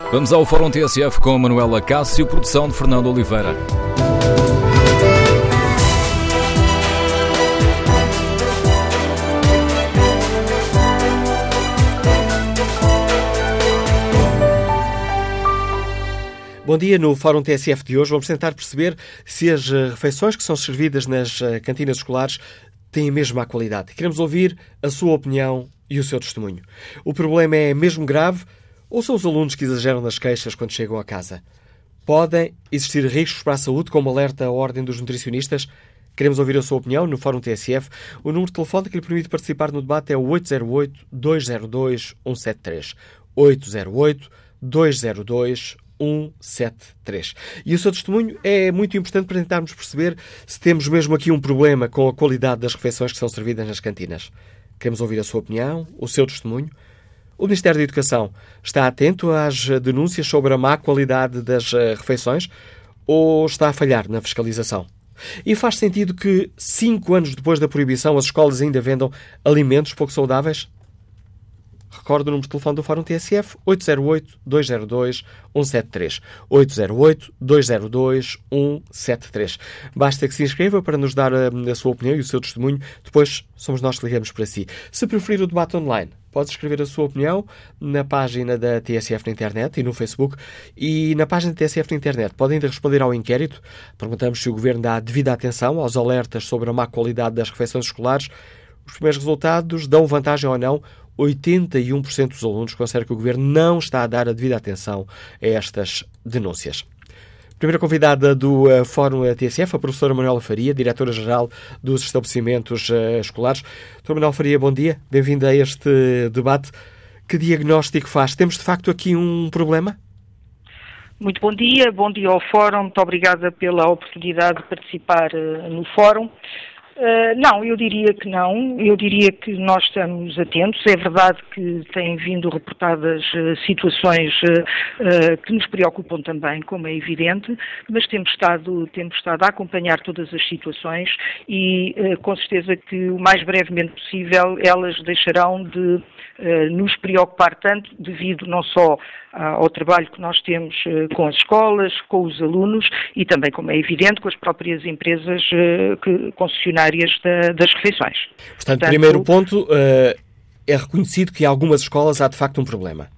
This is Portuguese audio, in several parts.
Vamos ao Fórum TSF com Manuela Cássio, produção de Fernando Oliveira. Bom dia. No Fórum TSF de hoje vamos tentar perceber se as eh, refeições que são servidas nas eh, cantinas escolares têm a mesma qualidade. Queremos ouvir a sua opinião e o seu testemunho. O problema é mesmo grave ou são os alunos que exageram nas queixas quando chegam a casa? Podem existir riscos para a saúde, como alerta a Ordem dos Nutricionistas? Queremos ouvir a sua opinião no Fórum TSF. O número de telefone que lhe permite participar no debate é o 808-202-173. 808-202-173. 173. E o seu testemunho é muito importante para tentarmos perceber se temos mesmo aqui um problema com a qualidade das refeições que são servidas nas cantinas. Queremos ouvir a sua opinião, o seu testemunho. O Ministério da Educação está atento às denúncias sobre a má qualidade das eh, refeições ou está a falhar na fiscalização? E faz sentido que, cinco anos depois da proibição, as escolas ainda vendam alimentos pouco saudáveis? Recordo o número de telefone do Fórum TSF 808-202-173. 808-202-173. Basta que se inscreva para nos dar a, a, sua opinião e o seu testemunho. Depois somos nós que ligamos para si. Se preferir o debate online, pode escrever a sua opinião na página da TSF na internet e no Facebook. E na página da TSF na internet pode ainda responder ao inquérito. Perguntamos se o Governo dá devida atenção aos alertas sobre a má qualidade das refeições escolares. Os primeiros resultados dão vantagem ou não 81% dos alunos consideram que o Governo não está a dar a devida atenção a estas denúncias. Primeira convidada do uh, Fórum TSF, a professora Manuela Faria, diretora-geral dos estabelecimentos uh, escolares. Doutora Manuela Faria, bom dia, bem-vinda a este debate. Que diagnóstico faz? Temos de facto aqui um problema? Muito bom dia, bom dia ao Fórum, muito obrigada pela oportunidade de participar uh, no Fórum. Uh, não, eu diria que não. Eu diria que nós estamos atentos. É verdade que têm vindo reportadas uh, situações uh, que nos preocupam também, como é evidente, mas temos estado, temos estado a acompanhar todas as situações e com certeza que o mais brevemente possível elas deixarão de nos preocupar tanto devido não só ao trabalho que nós temos com as escolas, com os alunos e também, como é evidente, com as próprias empresas que concessionárias da, das refeições. Portanto, Portanto, primeiro ponto, é reconhecido que em algumas escolas há de facto um problema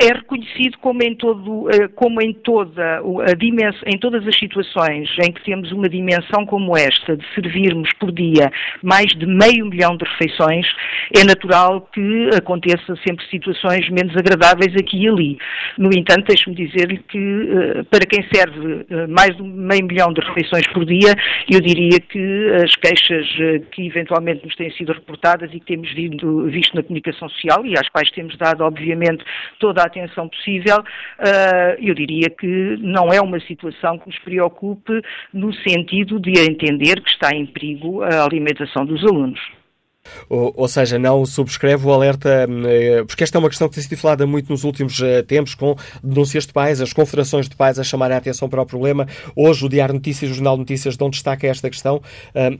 é reconhecido como em, todo, eh, como em, toda a dimensão, em todas as situações em que temos uma dimensão como esta, de servirmos por dia mais de meio milhão de refeições, é natural que aconteça sempre situações menos agradáveis aqui e ali. No entanto, deixe-me dizer-lhe que eh, para quem serve eh, mais de meio milhão de refeições por dia, eu diria que as queixas que eventualmente nos têm sido reportadas e que temos vindo, visto na comunicação social e às quais temos dado, obviamente, toda a atenção possível, uh, eu diria que não é uma situação que nos preocupe no sentido de entender que está em perigo a alimentação dos alunos. Ou, seja, não subscreve o alerta, eh, porque esta é uma questão que tem sido falada muito nos últimos eh, tempos, com denúncias de pais, as confederações de pais a chamarem a atenção para o problema. Hoje, o Diário Notícias e o Jornal Notícias dão destaque a esta questão.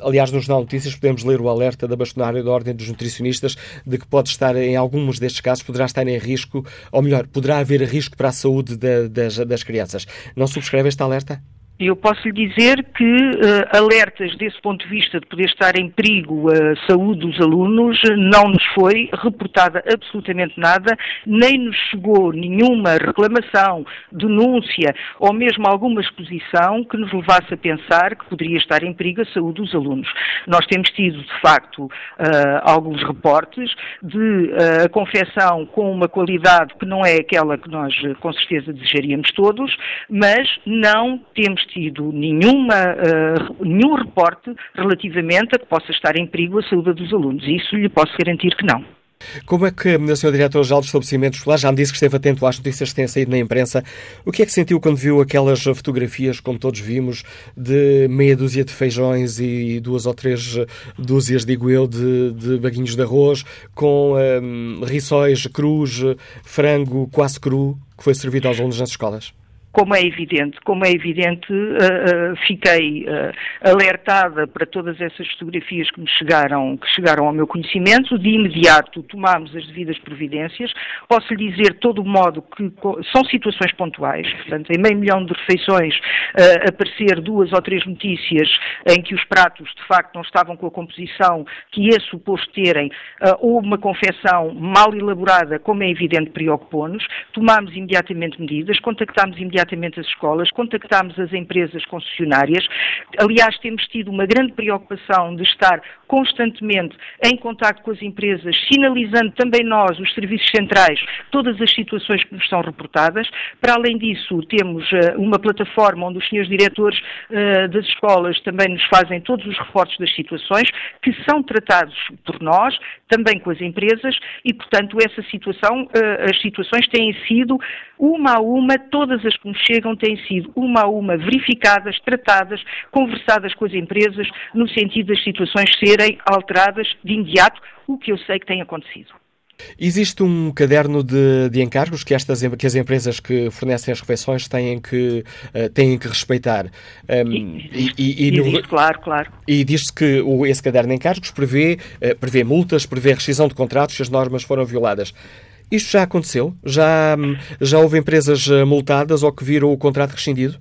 Aliás, no Jornal Notícias podemos ler o alerta da bastonária da Ordem dos Nutricionistas de que pode estar, em alguns destes casos, poderá estar em risco, ou melhor, poderá haver risco para a saúde das, das crianças. Não subscreve este alerta? Eu posso lhe dizer que uh, alertas desse ponto de vista de poder estar em perigo a saúde dos alunos não nos foi reportada absolutamente nada, nem nos chegou nenhuma reclamação, denúncia ou mesmo alguma exposição que nos levasse a pensar que poderia estar em perigo a saúde dos alunos. Nós temos tido, de facto, uh, alguns reportes de uh, a confecção com uma qualidade que não é aquela que nós com certeza desejaríamos todos, mas não temos tido nenhuma, uh, nenhum reporte relativamente a que possa estar em perigo a saúde dos alunos. Isso lhe posso garantir que não. Como é que, Sr. Diretor-Geral dos Estabelecimentos Escolares, já me disse que esteve atento às notícias que têm saído na imprensa, o que é que sentiu quando viu aquelas fotografias, como todos vimos, de meia dúzia de feijões e duas ou três dúzias, digo eu, de, de baguinhos de arroz, com um, rissóis crus, frango quase cru, que foi servido aos alunos nas escolas? Como é evidente, como é evidente, uh, uh, fiquei uh, alertada para todas essas fotografias que me chegaram, que chegaram ao meu conhecimento. De imediato tomámos as devidas providências. Posso lhe dizer, todo o modo, que são situações pontuais. Portanto, em meio milhão de refeições, aparecer duas ou três notícias em que os pratos, de facto, não estavam com a composição que é suposto terem, ou uma confecção mal elaborada, como é evidente, preocupou-nos. Tomámos imediatamente medidas, contactámos imediatamente imediatamente as escolas, contactámos as empresas concessionárias. Aliás, temos tido uma grande preocupação de estar constantemente em contato com as empresas, sinalizando também nós, os serviços centrais, todas as situações que nos são reportadas. Para além disso, temos uh, uma plataforma onde os senhores diretores uh, das escolas também nos fazem todos os reportes das situações, que são tratados por nós, também com as empresas, e, portanto, essa situação, uh, as situações têm sido uma a uma, todas as que nos chegam têm sido uma a uma verificadas, tratadas, conversadas com as empresas, no sentido das situações serem alteradas de imediato, o que eu sei que tem acontecido. Existe um caderno de, de encargos que, estas, que as empresas que fornecem as refeições têm que, uh, têm que respeitar. Um, e, e, e, no, claro, claro. E diz-se que o, esse caderno de encargos prevê, uh, prevê multas, prevê rescisão de contratos se as normas foram violadas. Isto já aconteceu? Já, já houve empresas eh, multadas ou que viram o contrato rescindido?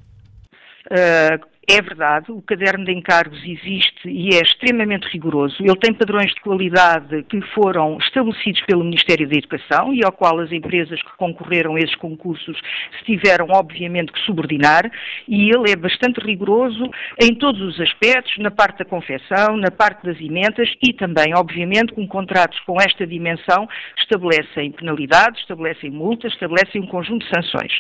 Uh, é verdade, o caderno de encargos existe e é extremamente rigoroso. Ele tem padrões de qualidade que foram estabelecidos pelo Ministério da Educação e ao qual as empresas que concorreram a esses concursos se tiveram, obviamente, que subordinar. E ele é bastante rigoroso em todos os aspectos, na parte da confecção, na parte das emendas e também, obviamente, com contratos com esta dimensão estabelecem penalidades, estabelecem multas, estabelecem um conjunto de sanções.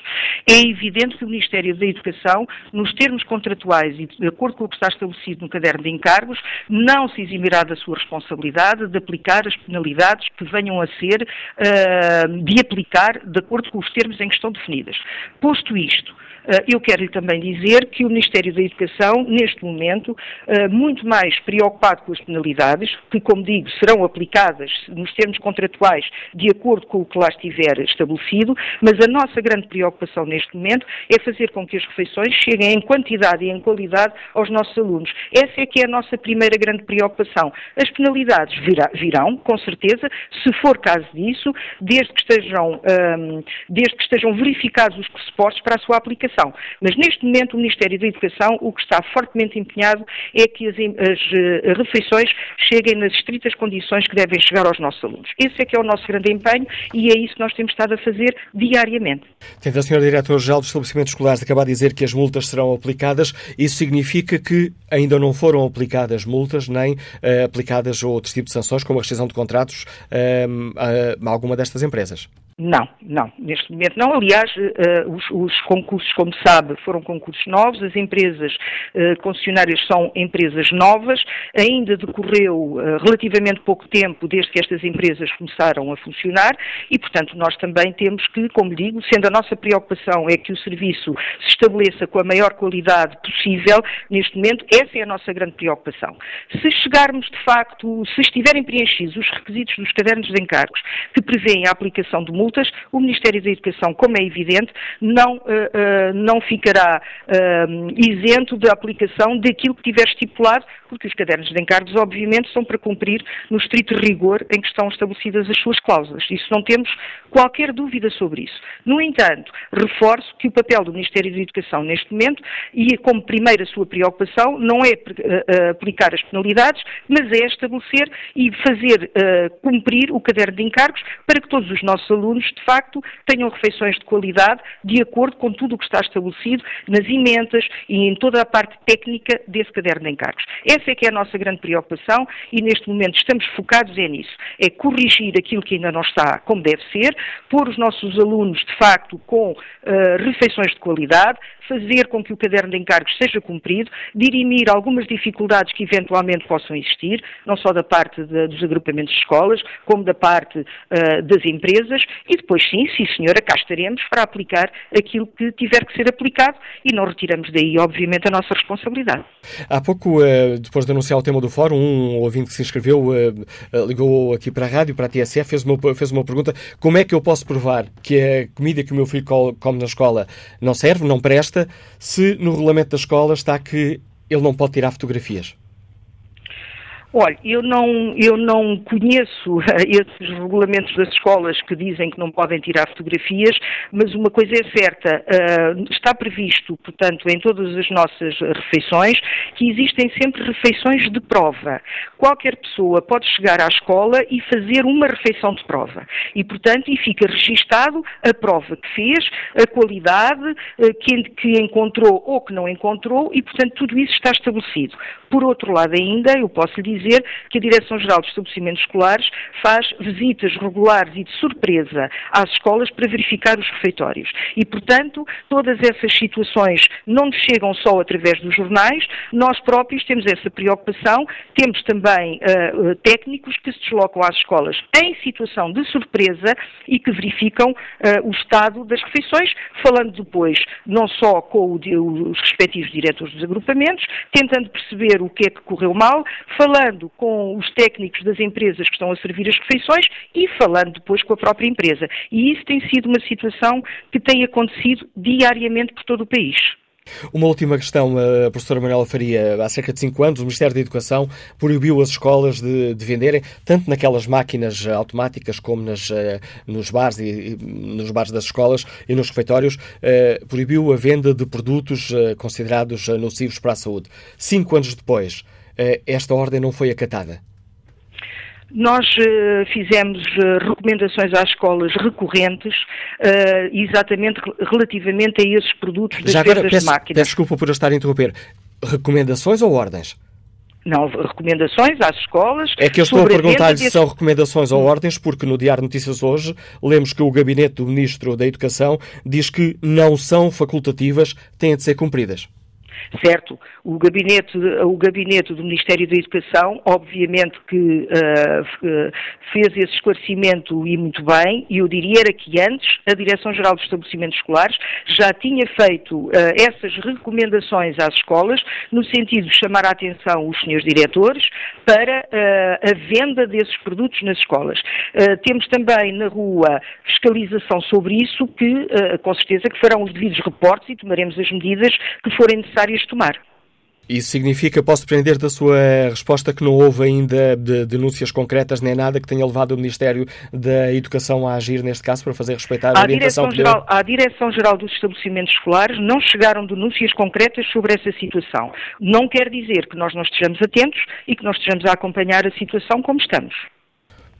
É evidente que o Ministério da Educação, nos termos contratuais, e de acordo com o que está estabelecido no caderno de encargos, não se eximirá da sua responsabilidade de aplicar as penalidades que venham a ser, uh, de aplicar de acordo com os termos em que estão definidas. Posto isto, eu quero-lhe também dizer que o Ministério da Educação, neste momento, eh, muito mais preocupado com as penalidades, que, como digo, serão aplicadas nos termos contratuais de acordo com o que lá estiver estabelecido, mas a nossa grande preocupação neste momento é fazer com que as refeições cheguem em quantidade e em qualidade aos nossos alunos. Essa é que é a nossa primeira grande preocupação. As penalidades virão, com certeza, se for caso disso, desde que estejam, um, desde que estejam verificados os pressupostos para a sua aplicação educação. Mas neste momento o Ministério da Educação o que está fortemente empenhado é que as, as uh, refeições cheguem nas estritas condições que devem chegar aos nossos alunos. Esse é que é o nosso grande empenho e é isso que nós temos estado a fazer diariamente. Tendo a Sra. Diretora-Geral dos Estabelecimentos Escolares acabar de dizer que as multas serão aplicadas, isso significa que ainda não foram aplicadas multas nem uh, aplicadas outros tipos de sanções, como a rescisão de contratos uh, a alguma destas empresas? Não, não, neste momento não. Aliás, uh, os, os, concursos, como sabe, foram concursos novos, as empresas uh, concessionárias são empresas novas, ainda decorreu uh, relativamente pouco tempo desde que estas empresas começaram a funcionar e, portanto, nós também temos que, como digo, sendo a nossa preocupação é que o serviço se estabeleça com a maior qualidade possível, neste momento, essa é a nossa grande preocupação. Se chegarmos, de facto, se estiverem preenchidos os requisitos dos cadernos de encargos que prevêem a aplicação de multas, o Ministério da Educação, como é evidente, não, uh, não ficará uh, isento da aplicação daquilo que tiver estipulado, porque os cadernos de encargos, obviamente, são para cumprir no estrito rigor em que estão estabelecidas as suas cláusulas. Isso não temos qualquer dúvida sobre isso. No entanto, reforço que o papel do Ministério da Educação neste momento, e como primeira sua preocupação, não é aplicar as penalidades, mas é estabelecer e fazer cumprir o caderno de encargos para que todos os nossos alunos alunos, de facto, tenham refeições de qualidade de acordo com tudo o que está estabelecido nas emendas e em toda a parte técnica desse caderno de encargos. Essa é que é a nossa grande preocupação e neste momento estamos focados é nisso, é corrigir aquilo que ainda não está como deve ser, pôr os nossos alunos, de facto, com uh, refeições de qualidade, fazer com que o caderno de encargos seja cumprido, dirimir algumas dificuldades que eventualmente possam existir, não só da parte de, dos agrupamentos de escolas, como da parte uh, das empresas, e depois sim, sim senhora, cá estaremos para aplicar aquilo que tiver que ser aplicado e não retiramos daí, obviamente, a nossa responsabilidade. Há pouco, eh, depois de anunciar o tema do fórum, um ouvinte que se inscreveu eh, eh, ligou aqui para a rádio, para a TSF, fez uma, fez uma pergunta: como é que eu posso provar que a comida que o meu filho come na escola não serve, não presta, se no regulamento da escola está que ele não pode tirar fotografias? Olha, eu não, eu não conheço esses regulamentos das escolas que dizem que não podem tirar fotografias, mas uma coisa é certa, uh, está previsto, portanto, em todas as nossas refeições, que existem sempre refeições de prova. Qualquer pessoa pode chegar à escola e fazer uma refeição de prova. E, portanto, e fica registado a prova que fez, a qualidade uh, que, que encontrou ou que não encontrou, e, portanto, tudo isso está estabelecido. Por outro lado, ainda, eu posso lhe dizer que a Direção-Geral dos Estabelecimentos Escolares faz visitas regulares e de surpresa às escolas para verificar os refeitórios. E, portanto, todas essas situações não nos chegam só através dos jornais, nós próprios temos essa preocupação, temos também uh, técnicos que se deslocam às escolas em situação de surpresa e que verificam uh, o estado das refeições, falando depois não só com o, os respectivos diretores dos agrupamentos, tentando perceber o que é que correu mal, falando com os técnicos das empresas que estão a servir as refeições e falando depois com a própria empresa. E isso tem sido uma situação que tem acontecido diariamente por todo o país. Uma última questão, a professora Manuela Faria. Há cerca de cinco anos, o Ministério da Educação proibiu as escolas de, de venderem, tanto naquelas máquinas automáticas como nas, eh, nos bares e nos bares das escolas e nos refeitórios, eh, proibiu a venda de produtos eh, considerados nocivos para a saúde. Cinco anos depois, esta ordem não foi acatada. Nós uh, fizemos uh, recomendações às escolas recorrentes, uh, exatamente relativamente a esses produtos das Já agora, peço, de máquinas. Peço desculpa por eu estar a interromper. Recomendações ou ordens? Não, recomendações às escolas. É que eu estou a perguntar-lhe se são recomendações ou ordens, porque no Diário Notícias hoje lemos que o gabinete do Ministro da Educação diz que não são facultativas, têm de ser cumpridas. Certo, o gabinete, o gabinete do Ministério da Educação, obviamente que uh, fez esse esclarecimento e muito bem, e eu diria era que antes a Direção-Geral dos Estabelecimentos Escolares já tinha feito uh, essas recomendações às escolas, no sentido de chamar a atenção os senhores diretores para uh, a venda desses produtos nas escolas. temos também na rua fiscalização sobre isso, que com certeza que farão os devidos reportes e tomaremos as medidas que forem necessárias tomar. Isso significa, posso depender da sua resposta, que não houve ainda de denúncias concretas nem nada que tenha levado o Ministério da Educação a agir neste caso para fazer respeitar a orientação Direção Geral, À Direção-Geral dos Estabelecimentos Escolares não chegaram denúncias concretas sobre essa situação. Não quer dizer que nós não estejamos atentos e que nós estejamos a acompanhar a situação como estamos.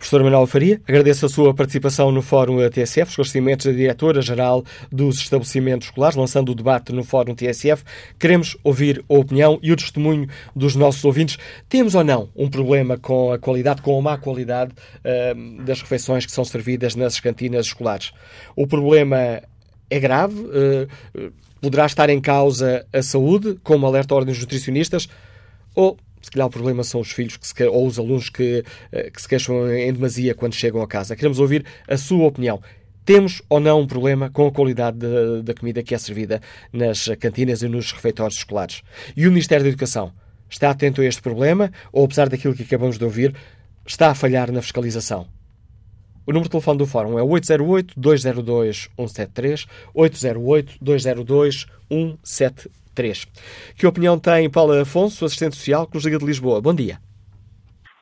Professor Manuel Faria, agradeço a sua participação no Fórum TSF, esclarecimentos da Diretora-Geral dos Estabelecimentos Escolares, lançando o debate no Fórum TSF. Queremos ouvir a opinião e o testemunho dos nossos ouvintes. Temos ou não um problema com a qualidade, com a má qualidade uh, das refeições que são servidas nas cantinas escolares? O problema é grave? Uh, poderá estar em causa a saúde, como alerta dos nutricionistas? Ou se calhar o problema são os filhos que se, ou os alunos que, eh, que se queixam em demasia quando chegam a casa. Queremos ouvir a sua opinião. Temos ou não um problema com a qualidade da, da comida que é servida nas cantinas e nos refeitórios escolares? E o Ministério da Educação está atento a este problema ou, apesar daquilo que acabamos de ouvir, está a falhar na fiscalização? O número de telefone do Fórum é 808-202-173, 808-202-173. 3. Que opinião tem Paula Afonso, assistente social, Cruz Liga de Lisboa? Bom dia.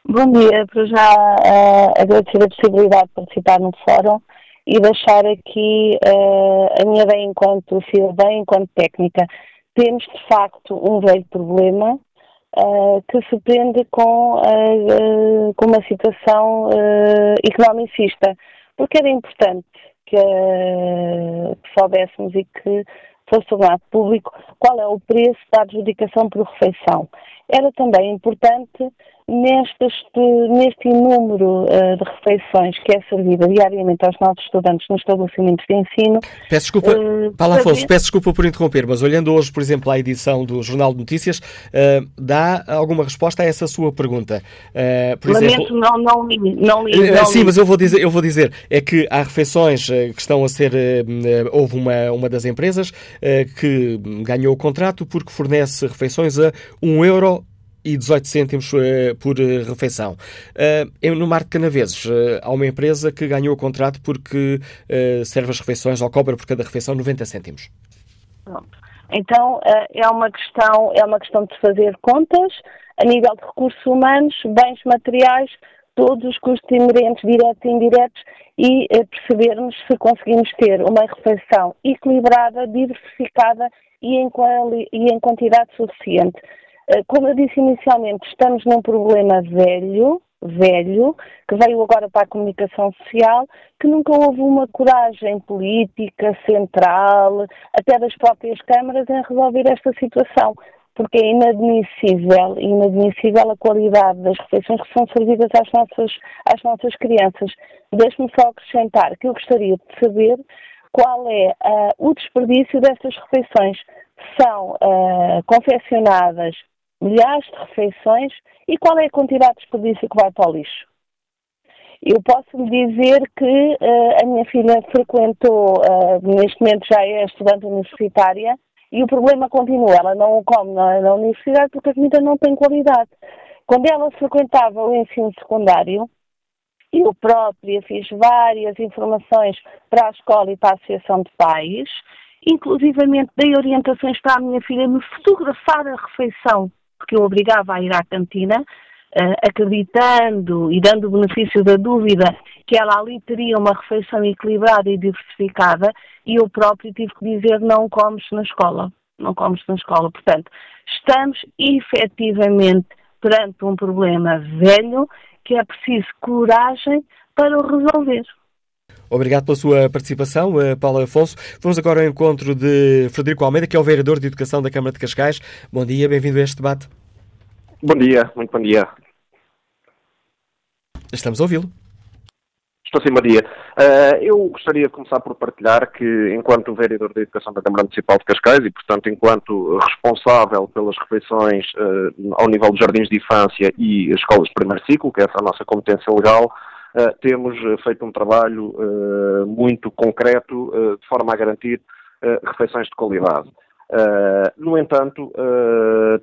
Bom dia. Para já uh, agradecer a possibilidade de participar no fórum e deixar aqui uh, a minha ideia enquanto cidadã, enquanto técnica. Temos, de facto, um velho problema uh, que se prende com, uh, com uma situação economicista, porque era importante que, que soubéssemos e que tornado público qual é o preço da adjudicação por refeição. Era também importante nestes, neste número uh, de refeições que é servida diariamente aos nossos estudantes nos estabelecimentos de ensino. Peço desculpa, uh, Paulo Afonso, peço desculpa por interromper, mas olhando hoje, por exemplo, à edição do Jornal de Notícias, uh, dá alguma resposta a essa sua pergunta? Uh, por Lamento, exemplo, não, não li. Não li não sim, li. mas eu vou, dizer, eu vou dizer, é que há refeições que estão a ser. houve uma, uma das empresas que ganhou o contrato porque fornece refeições a 1 euro e 18 cêntimos uh, por uh, refeição. Uh, no Mar de Canaveses há uma empresa que ganhou o contrato porque serve as refeições ou cobra por cada refeição 90 cêntimos. Então é uma questão é uma questão de fazer contas a nível de recursos humanos, bens materiais, todos os custos inerentes, diretos e indiretos e percebermos se conseguimos ter uma refeição equilibrada, diversificada e em, e em quantidade suficiente. Eh, como eu disse inicialmente, estamos num problema velho, velho, que veio agora para a comunicação social, que nunca houve uma coragem política, central, até das próprias câmaras, em resolver esta situação. Porque é inadmissível, inadmissível a qualidade das refeições que são servidas às nossas, às nossas crianças. Deixe-me só acrescentar que eu gostaria de saber qual é uh, o desperdício destas refeições. São uh, confeccionadas milhares de refeições e qual é a quantidade de desperdício que vai para o lixo? Eu posso lhe dizer que uh, a minha filha frequentou, uh, neste momento já é estudante universitária, e o problema continua. Ela não come na, na universidade porque a comida não tem qualidade. Quando ela frequentava o ensino secundário, eu própria fiz várias informações para a escola e para a Associação de Pais, inclusivamente dei orientações para a minha filha me fotografar a refeição porque eu obrigava a ir à cantina, uh, acreditando e dando o benefício da dúvida que ela ali teria uma refeição equilibrada e diversificada, e eu próprio tive que dizer não comes na escola. Não comes na escola. Portanto, estamos efetivamente perante um problema velho que é preciso coragem para o resolver. Obrigado pela sua participação, eh, Paulo Afonso. Vamos agora ao encontro de Frederico Almeida, que é o vereador de Educação da Câmara de Cascais. Bom dia, bem-vindo a este debate. Bom dia, muito bom dia. Estamos a ouvi-lo. Estou sim, Maria. Uh, eu gostaria de começar por partilhar que, enquanto vereador da Educação da Câmara Municipal de Cascais e, portanto, enquanto responsável pelas refeições uh, ao nível dos jardins de infância e escolas de primeiro ciclo, que é essa a nossa competência legal, temos feito um trabalho muito concreto de forma a garantir refeições de qualidade. no entanto,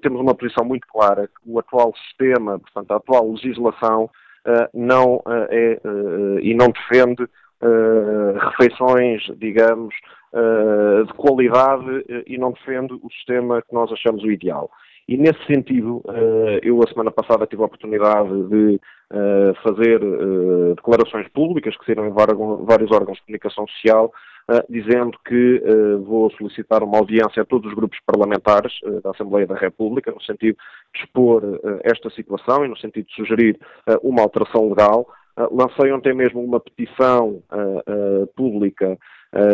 temos uma posição muito clara que o atual sistema, portanto, a atual legislação, não é e não defende refeições, digamos, de qualidade e não defende o sistema que nós achamos o ideal. E nesse sentido, eu a semana passada tive a oportunidade de fazer declarações públicas que saíram em vários órgãos de comunicação social dizendo que vou solicitar uma audiência a todos os grupos parlamentares da Assembleia da República, no sentido de expor esta situação e no sentido de sugerir uma alteração legal. lancei ontem mesmo uma petição pública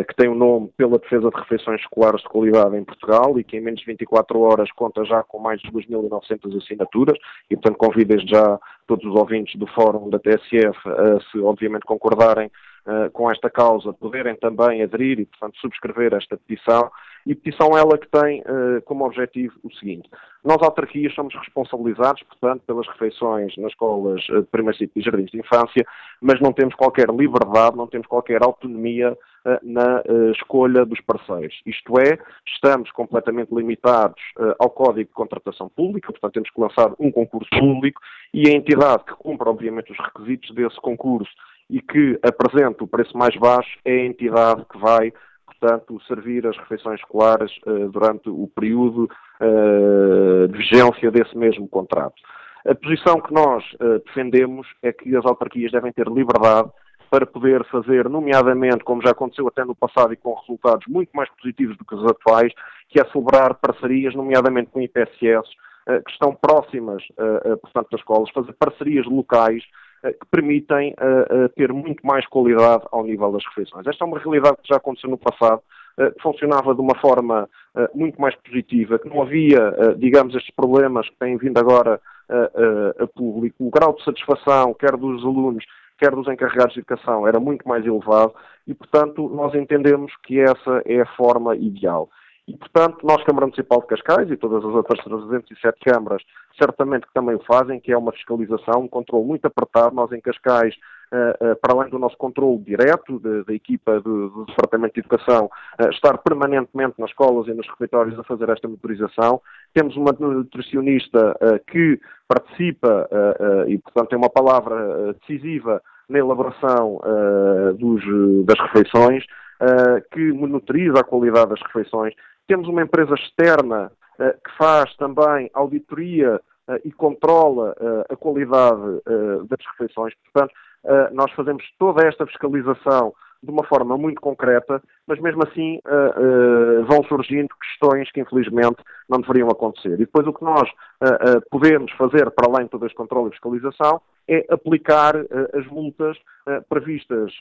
que tem o um nome pela defesa de refeições escolares de qualidade em Portugal e que em menos de 24 horas conta já com mais de 2.900 assinaturas e, portanto, convido desde já todos os ouvintes do Fórum da TSF a, se obviamente concordarem uh, com esta causa poderem também aderir e, portanto, subscrever esta petição. E petição ela que tem uh, como objetivo o seguinte: nós, autarquias, somos responsabilizados, portanto, pelas refeições nas escolas eh, de primeiro e jardins de infância, mas não temos qualquer liberdade, não temos qualquer autonomia uh, na escolha dos parceiros. Isto é, estamos completamente limitados ao Código de Contratação Pública, portanto, temos que lançar um concurso público e a entidade que cumpre, obviamente, os requisitos desse concurso e que apresenta o preço mais baixo é a entidade que vai, portanto, servir as refeições escolares uh, durante o período uh, de vigência desse mesmo contrato. A posição que nós uh, defendemos é que as autarquias devem ter liberdade para poder fazer, nomeadamente, como já aconteceu até no passado e com resultados muito mais positivos do que os atuais, que é celebrar parcerias, nomeadamente com IPSS, que estão próximas, portanto, das escolas, fazer parcerias locais que permitem uh, uh, ter muito mais qualidade ao nível das refeições. Esta é uma realidade que já aconteceu no passado, que funcionava de uma forma muito mais positiva, que não havia, digamos, estes problemas que têm vindo agora a, público, o grau de satisfação, quer dos alunos, quer dos encarregados de educação, era muito mais elevado e, portanto, nós entendemos que essa é a forma ideal. E, portanto, nós, Câmara Municipal de Cascais e todas as outras 307 câmaras, certamente que também o fazem, que é uma fiscalização, um controle muito apertado. Nós, em Cascais, uh, uh, para além do nosso controle direto da equipa do, do, Departamento de Educação, uh, estar permanentemente nas escolas e nos refeitórios a fazer esta motorização. Temos uma nutricionista que participa e, portanto, tem uma palavra decisiva na elaboração dos, das refeições. que monitoriza a qualidade das refeições, temos uma empresa externa uh, que faz também auditoria uh, e controla uh, a qualidade das refeições. Portanto, nós fazemos toda esta fiscalização de uma forma muito concreta, mas mesmo assim vão surgindo questões que infelizmente não deveriam acontecer. E depois o que nós podemos fazer, para além de todo este controle e fiscalização, é aplicar as multas previstas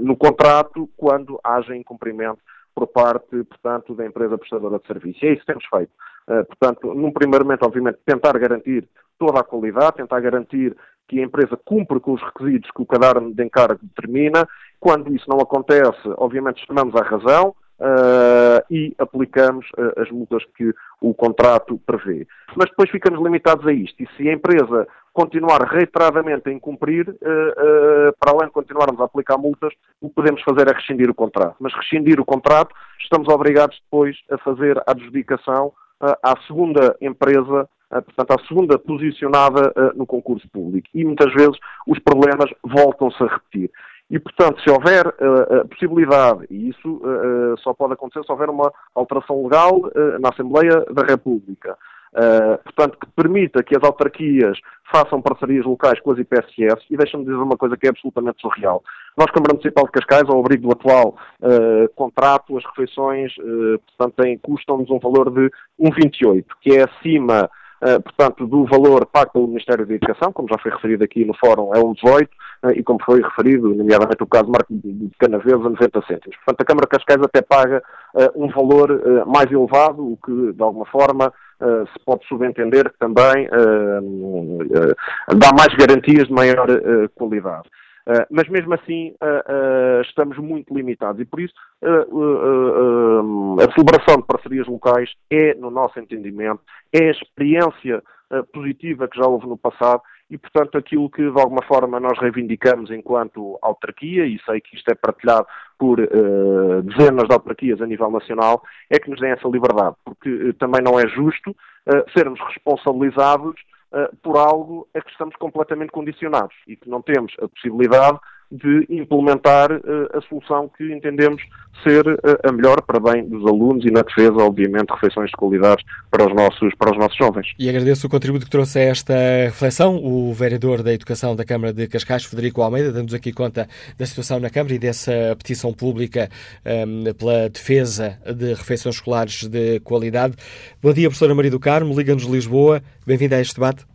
no contrato quando haja incumprimento por parte, portanto, da empresa prestadora de serviço. E é isso que temos feito. Uh, portanto, num primeiro momento, obviamente, tentar garantir toda a qualidade, tentar garantir que a empresa cumpre com os requisitos que o caderno de encargo determina. Quando isso não acontece, obviamente, chamamos à razão, uh, e aplicamos uh, as multas que o contrato prevê. Mas depois ficamos limitados a isto. E se a empresa continuar reiteradamente a incumprir, uh, para além de continuarmos a aplicar multas, o que podemos fazer é rescindir o contrato. Mas rescindir o contrato, estamos obrigados depois a fazer a adjudicação à segunda empresa portanto, à segunda posicionada no concurso público. E muitas vezes os problemas voltam-se a repetir. E, portanto, se houver uh, possibilidade, e isso uh, só pode acontecer se houver uma alteração legal uh, na Assembleia da República, portanto, que permita que as autarquias façam parcerias locais com as IPSS, e deixa-me dizer uma coisa que é absolutamente surreal. Nós, Câmara Municipal de Cascais, ao abrigo do atual contrato, as refeições, portanto, têm, custam-nos um valor de 1,28, que é acima eh, portanto, do valor pago pelo Ministério da Educação, como já foi referido aqui no fórum, é um 18, eh, e como foi referido, nomeadamente o caso de Canavesa, 90 cêntimos. Portanto, a Câmara de Cascais até paga eh, um valor mais elevado, o que, de alguma forma, se pode subentender que também dá mais garantias de maior qualidade. Uh, mas mesmo assim uh, uh, estamos muito limitados. E por isso a celebração de parcerias locais é, no nosso entendimento, é a experiência positiva que já houve no passado e, portanto, aquilo que de alguma forma nós reivindicamos enquanto autarquia, e sei que isto é partilhado por dezenas de autarquias a nível nacional, é que nos deem essa liberdade, porque também não é justo sermos responsabilizados uh, por algo a que estamos completamente condicionados e que não temos a possibilidade de implementar uh, a solução que entendemos ser uh, a melhor para bem dos alunos e na defesa, obviamente, de refeições de qualidade para os nossos, para os nossos jovens. E agradeço o contributo que trouxe a esta reflexão, o vereador da Educação da Câmara de Cascais, Federico Almeida, dando-nos aqui conta da situação na Câmara e dessa petição pública um, ehm, pela defesa de refeições escolares de qualidade. Bom dia, professora Maria do Carmo, Liga-nos Lisboa. Bem-vinda a este debate.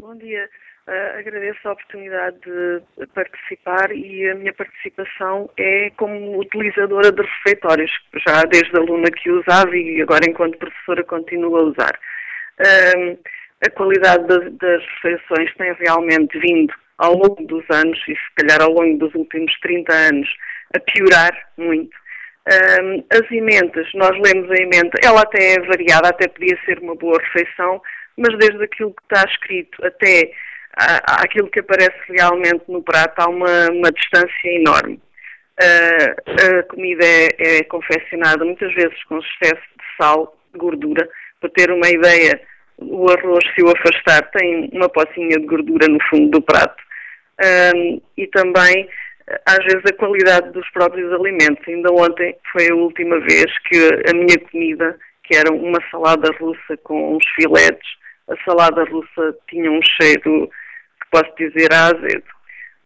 Bom dia. Uh, agradeço a oportunidade de participar e a minha participação é como utilizadora de refeitórios, já desde aluna que usava e agora enquanto professora continuo a usar. Uh, a qualidade das, das refeições tem realmente vindo ao longo dos anos e se calhar ao longo dos últimos 30 anos a piorar muito. Um, as emendas, nós lemos a emenda, ela até é variada, até podia ser uma boa refeição, mas desde aquilo que está escrito até aquilo que aparece realmente no prato há uma, uma distância enorme. Uh, a comida é, é, confeccionada muitas vezes com excesso de sal, de gordura. Para ter uma ideia, o arroz, se o afastar, tem uma pocinha de gordura no fundo do prato. Uh, e também, às vezes, a qualidade dos próprios alimentos. Ainda ontem foi a última vez que a minha comida, que era uma salada russa com uns filetes, a salada russa tinha um cheiro posso dizer azedo.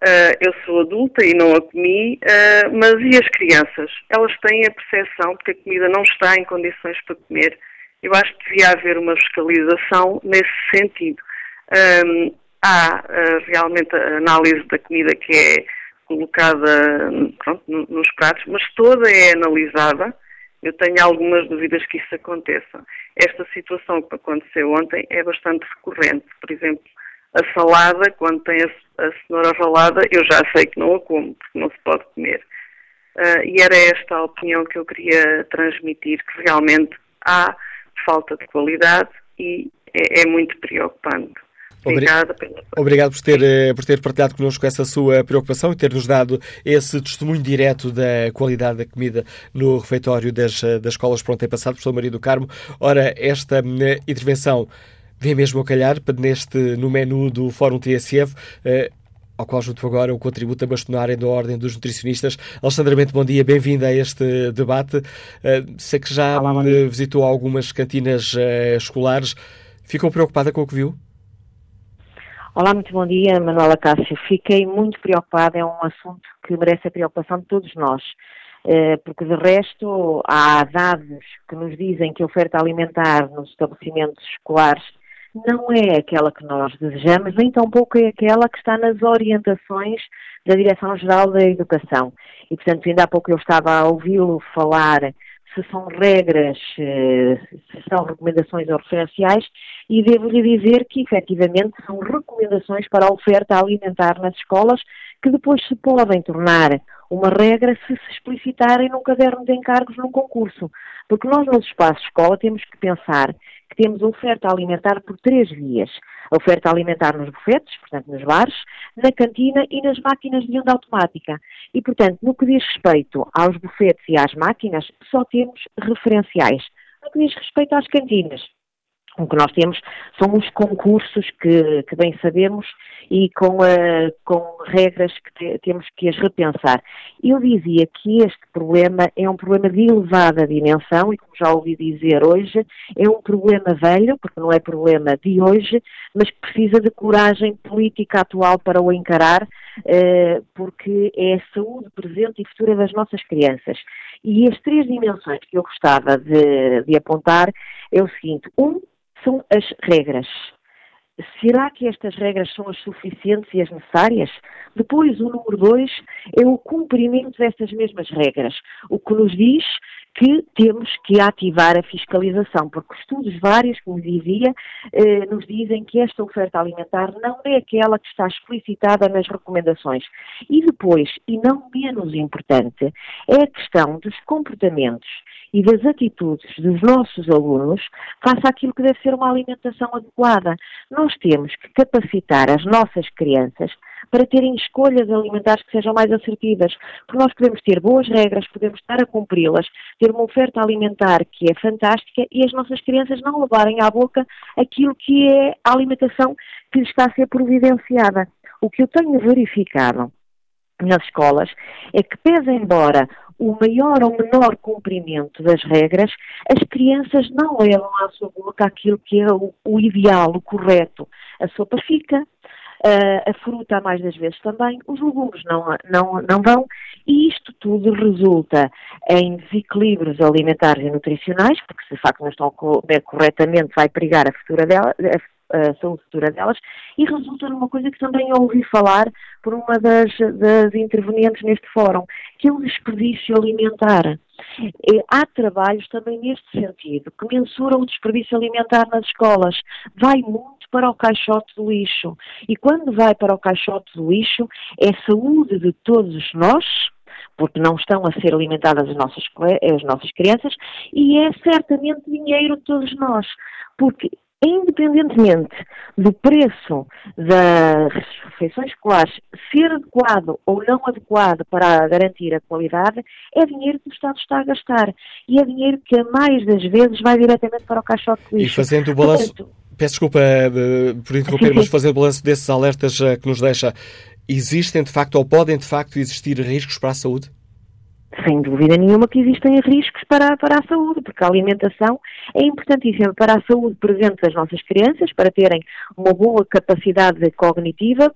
Uh, eu sou adulta e não a comi, uh, mas e as crianças? Elas têm a percepção de que a comida não está em condições para comer. Eu acho que devia haver uma fiscalização nesse sentido. Um, há uh, realmente a análise da comida que é colocada pronto, nos pratos, mas toda é analisada Eu tenho algumas dúvidas que isso aconteça. Esta situação que aconteceu ontem é bastante recorrente. Por exemplo, a salada, quando tem a, a cenoura ralada, eu já sei que não a como, porque não se pode comer. Uh, e era esta a opinião que eu queria transmitir, que realmente há falta de qualidade e é, é muito preocupante. Obrigada pela... Obrigado por ter, eh, por ter partilhado connosco essa sua preocupação e ter-nos dado esse testemunho direto da qualidade da comida no refeitório das, eh, das escolas por onde tem passado, professor Maria do Carmo. Ora, esta eh, intervenção vem mesmo a calhar neste, no menu do Fórum TSF. ao qual junto agora o contributo a bastonarem da Ordem dos Nutricionistas. Alexandra Bento, bom dia, bem-vinda a este debate. sei que já Olá, visitou algumas cantinas escolares. Ficou preocupada com o que viu? Olá, muito bom dia, Manuela Cássio. Fiquei muito preocupada, é um assunto que merece a preocupação de todos nós, eh, porque de resto há dados que nos dizem que a oferta alimentar nos estabelecimentos escolares não é aquela que nós desejamos, nem tampouco é aquela que está nas orientações da Direção-Geral da Educação. E, portanto, ainda há pouco eu estava a ouvi-lo falar se são regras, eh, se são recomendações ou referenciais, e devo-lhe dizer que efetivamente são recomendações para a oferta alimentar nas escolas que depois se podem tornar uma regra se se explicitarem num caderno de encargos num concurso. Porque nós nos espaços de escola temos que pensar que temos oferta alimentar por três vias. A oferta alimentar nos bufetes, portanto nos bares, na cantina e nas máquinas de venda automática. E, portanto, no que diz respeito aos bufetes e às máquinas, só temos referenciais. No que diz respeito às cantinas, o que nós temos são os concursos que, que bem sabemos e com, com regras que te, temos que as repensar. Eu dizia que este problema é um problema de elevada dimensão e, como já ouvi dizer hoje, é um problema velho, porque não é problema de hoje, mas que precisa de coragem política atual para o encarar, uh, porque é a saúde presente e futura das nossas crianças. E as três dimensões que eu gostava de, de apontar é o seguinte: um, são as regras. Será que estas regras são as suficientes e as necessárias? Depois, o número dois é o cumprimento destas mesmas regras, o que nos diz que temos que ativar a fiscalização, porque estudos vários, como dizia, eh, nos dizem que esta oferta alimentar não é aquela que está explicitada nas recomendações. E depois, e não menos importante, é a questão dos comportamentos e das atitudes dos nossos alunos face àquilo que deve ser uma alimentação adequada. Nós temos que capacitar as nossas crianças para terem escolhas alimentares que sejam mais assertivas, porque nós podemos ter boas regras, podemos estar a cumpri-las, ter uma oferta alimentar que é fantástica e as nossas crianças não levarem à boca aquilo que é a alimentação que lhes está a ser providenciada. O que eu tenho verificado nas escolas é que, pese embora o maior ou menor cumprimento das regras, as crianças não levam à sua boca aquilo que é o, o ideal, o correto. A sopa fica, a fruta mais das vezes também, os legumes não, não, não vão, e isto tudo resulta em desequilíbrios alimentares e nutricionais, porque se de facto não estão corretamente vai perigar a, futura a saúde futura delas, e resulta numa coisa que também ouvi falar por uma das, das intervenientes neste fórum, que é o desperdício alimentar. Há trabalhos também neste sentido, que mensuram o desperdício alimentar nas escolas. Vai muito para o caixote do lixo. E quando vai para o caixote do lixo, é saúde de todos nós, porque não estão a ser alimentadas as nossas, as nossas crianças, e é certamente dinheiro de todos nós, porque independentemente do preço das refeições escolares ser adequado ou não adequado para garantir a qualidade, é dinheiro que o Estado está a gastar. E é dinheiro que, a mais das vezes, vai diretamente para o caixote de lixo. E fazendo o balanço... Portanto, Peço desculpa uh, por interromper, mas fazer o balanço desses alertas uh, que nos deixa, existem de facto ou podem de facto existir riscos para a saúde? Sem dúvida nenhuma que existem riscos para, para a saúde, porque a alimentação é importantíssima para a saúde presente das nossas crianças, para terem uma boa capacidade cognitiva,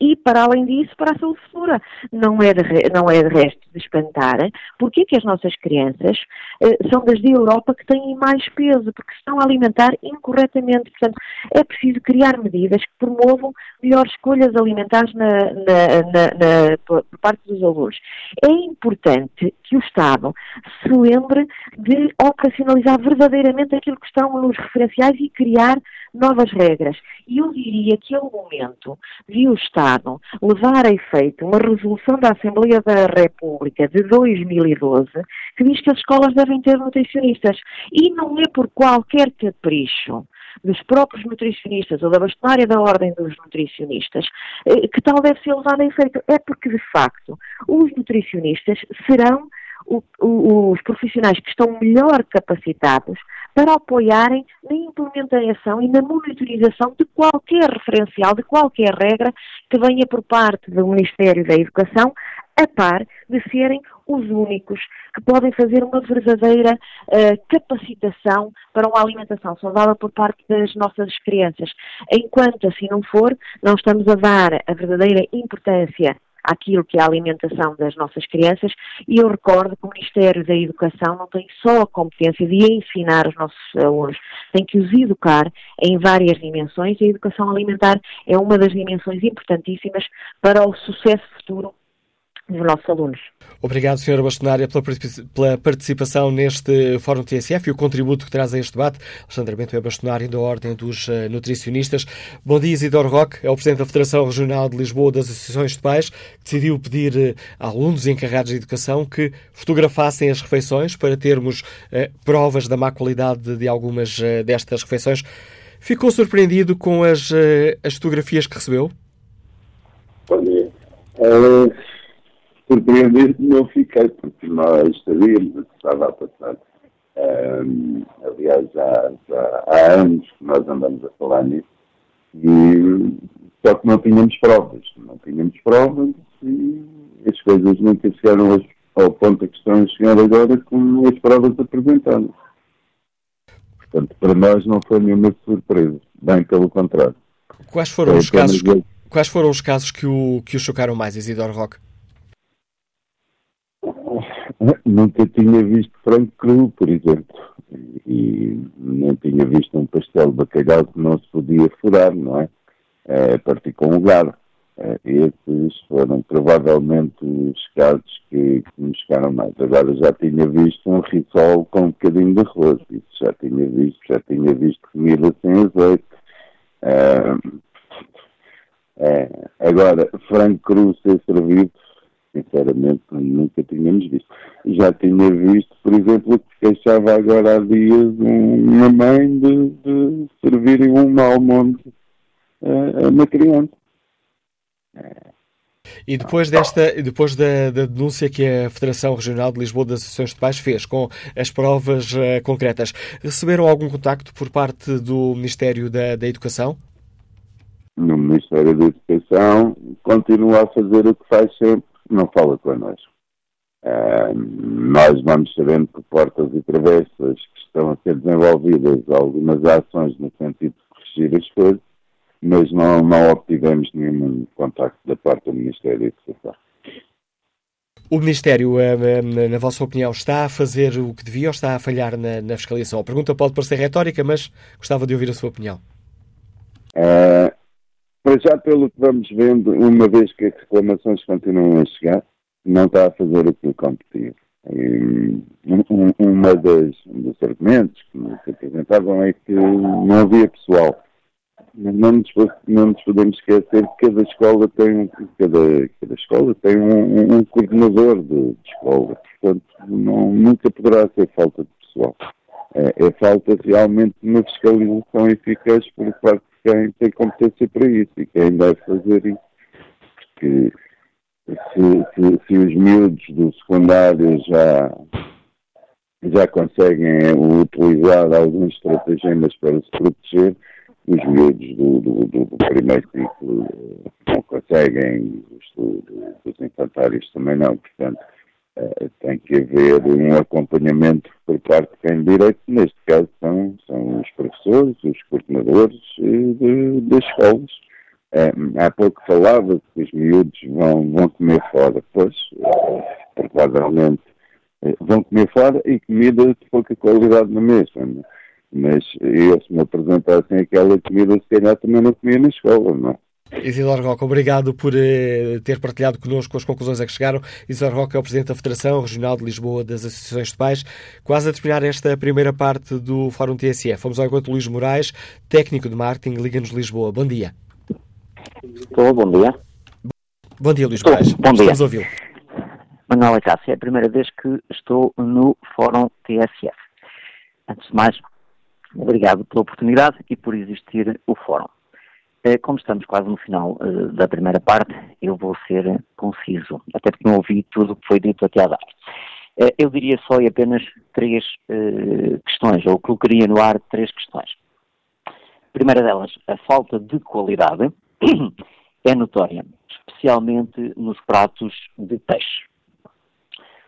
e, para além disso, para a saúde futura. Não é de, não é de resto de espantar porque é que as nossas crianças eh, são das da Europa que têm mais peso, porque estão a alimentar incorretamente. Portanto, é preciso criar medidas que promovam melhores escolhas alimentares na, na, na, por parte dos alunos. É importante que o Estado se lembre de operacionalizar verdadeiramente aquilo que estão nos referenciais e criar novas regras. E eu diria que é o momento de o Estado levar a efeito uma resolução da Assembleia da República de 2012 que diz que as escolas devem ter nutricionistas. E não é por qualquer capricho dos próprios nutricionistas ou da bastonária da Ordem dos Nutricionistas, eh, que tal deve ser levado a efeito. É porque, de facto, os nutricionistas serão os profissionais que estão melhor capacitados para apoiarem na implementação e na monitorização de qualquer referencial, de qualquer regra que venha por parte do Ministério da Educação, a par de serem os únicos que podem fazer uma verdadeira uh, capacitação para uma alimentação saudável por parte das nossas crianças. Enquanto assim não for, não estamos a dar a verdadeira importância àquilo que é a alimentação das nossas crianças e eu recordo que o Ministério da Educação não tem só a competência de ensinar os nossos alunos, tem que os educar em várias dimensões e a educação alimentar é uma das dimensões importantíssimas para o sucesso futuro dos nossos alunos. Obrigado, Sra. Bastonária, pela participação neste Fórum TSF e o contributo que traz a este debate. Alexandre Bento é bastonário da Ordem dos eh, Nutricionistas. Bom dia, Isidoro Roque, é o Presidente da Federação Regional de Lisboa das Associações de Pais, que decidiu pedir eh, a alunos e encarregados de educação que fotografassem as refeições para termos eh, provas da má qualidade de algumas eh, destas refeições. Ficou surpreendido com as, eh, as fotografias que recebeu? Bom dia. Uh surpreendido não fiquei, porque nós sabíamos o que estava a passar. Um, aliás, já, já, há anos que nós andamos a falar nisso, e, só que não tínhamos provas. Não tínhamos provas e as coisas nunca chegaram ao ponto a que estão a chegar agora com as provas apresentadas. Portanto, para nós não foi nenhuma surpresa, bem pelo contrário. Quais foram, os casos, quais foram os casos que o, que o chocaram mais, Isidoro Roque? Nunca tinha visto frango cru, por exemplo. E não tinha visto um pastel de bacalhau que não se podia furar, não é? é partir com o gado. É, esses foram provavelmente os casos que, que me chegaram mais. Agora já tinha visto um risol com um bocadinho de arroz. Isso já tinha visto, já tinha visto comida sem azeite. É, é, agora, frango cru ser servido sinceramente nunca tínhamos visto. Já tinha visto, por exemplo, que queixava agora há dias uma mãe de, de servirem um almoço a, a uma criança. E depois desta, depois da, da, denúncia que a Federação Regional de Lisboa das Associações de Pais fez com as provas uh, concretas, receberam algum contacto por parte do Ministério da, da Educação? No Ministério da Educação continua a fazer o que faz sempre, não fala connosco. Uh, nós vamos sabendo por portas e travessas que estão a ser desenvolvidas algumas ações no sentido de corrigir as coisas, mas não, não obtivemos nenhum contacto da parte do Ministério da Educação. O Ministério, eh, eh, na vossa opinião, está a fazer o que devia ou está a falhar na, na fiscalização? A pergunta pode parecer retórica, mas gostava de ouvir a sua opinião. Uh, para já, pelo que vamos vendo, uma vez que as reclamações continuam a chegar, não está a fazer o que competia. Um, uma das, um dos argumentos que se apresentavam é que não havia pessoal. Não nos, não nos podemos esquecer que cada escola tem, cada, cada escola tem um, um coordenador de, de, escola. Portanto, não, nunca poderá ser falta de pessoal. É, é falta realmente de uma fiscalização eficaz por parte quem tem competência para isso e quem deve fazer isso. Porque se, se, se os miúdos do secundário já, já conseguem utilizar alguns estratagemas para se proteger, os miúdos do, do, do, do primeiro ciclo não conseguem, os dos infantários também não, portanto tem que haver um acompanhamento por parte de quem direito, neste caso são, são os professores, os coordenadores de, das escolas, É, há pouco falava que os miúdos vão, vão comer fora. Pois, provavelmente vão comer fora e comida de pouca qualidade na mesma. Né? Mas eu, se me apresentassem aquela comida, se calhar também não comia na escola, não é? Isidoro Roca, obrigado por eh, ter partilhado connosco as conclusões a que chegaram. Isidoro Roca é o Presidente da Federação Regional de Lisboa das Associações de Pais. Quase a terminar esta primeira parte do Fórum TSF. Vamos ao encontro Luís Moraes, técnico de marketing, Liga-nos Lisboa. Bom dia. Estou, bom dia. Bom dia, Luís Moraes. Bom dia. Estamos a ouvi-lo. Manuela Cássio, é a primeira vez que estou no Fórum TSF. Antes de mais, obrigado pela oportunidade e por existir o Fórum. Eh, como estamos quase no final uh, da primeira parte, eu vou ser conciso, até porque não ouvi tudo o que foi dito até agora. Uh, eu diria só e apenas três questões, ou colocaria no ar três questões. Primeira delas, a falta de qualidade é notória, especialmente nos pratos de peixe.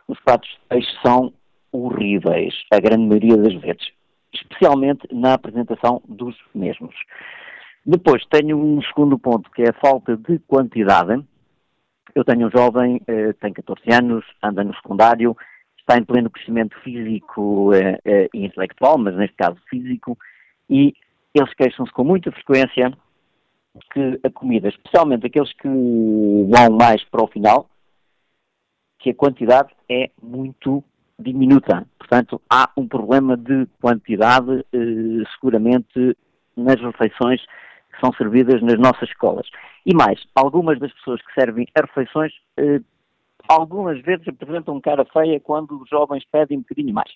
Os pratos de peixe são horríveis, a grande maioria das vezes, especialmente na apresentação dos mesmos. Depois tenho um segundo ponto, que é a falta de quantidade. Eu tenho um jovem, eh, tem 14 anos, anda no secundário, está em pleno crescimento físico eh, eh, e intelectual, mas neste caso físico, e eles queixam-se com muita frequência que a comida, especialmente aqueles que vão mais para o final, que a quantidade é muito diminuta. Portanto, há um problema de quantidade, eh, seguramente, nas refeições que são servidas nas nossas escolas. E mais, algumas das pessoas que servem as refeições, eh, algumas vezes apresentam cara feia quando os jovens pedem um bocadinho mais.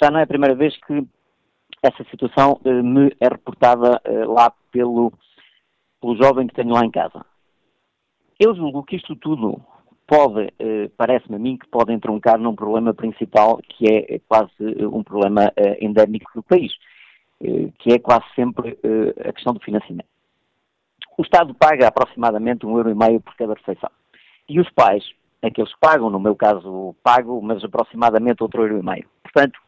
Já não é a primeira vez que essa situação eh, me é reportada eh, lá pelo, pelo jovem que tenho lá em casa. Eu julgo que isto tudo pode, eh, parece-me a mim, que pode entroncar num problema principal, que é quase eh, um problema eh, endémico do país, que é quase sempre a questão do financiamento. O Estado paga aproximadamente um euro e meio por cada refeição. E os pais, aqueles que pagam, no meu caso pago, mas aproximadamente outro euro e meio. Portanto,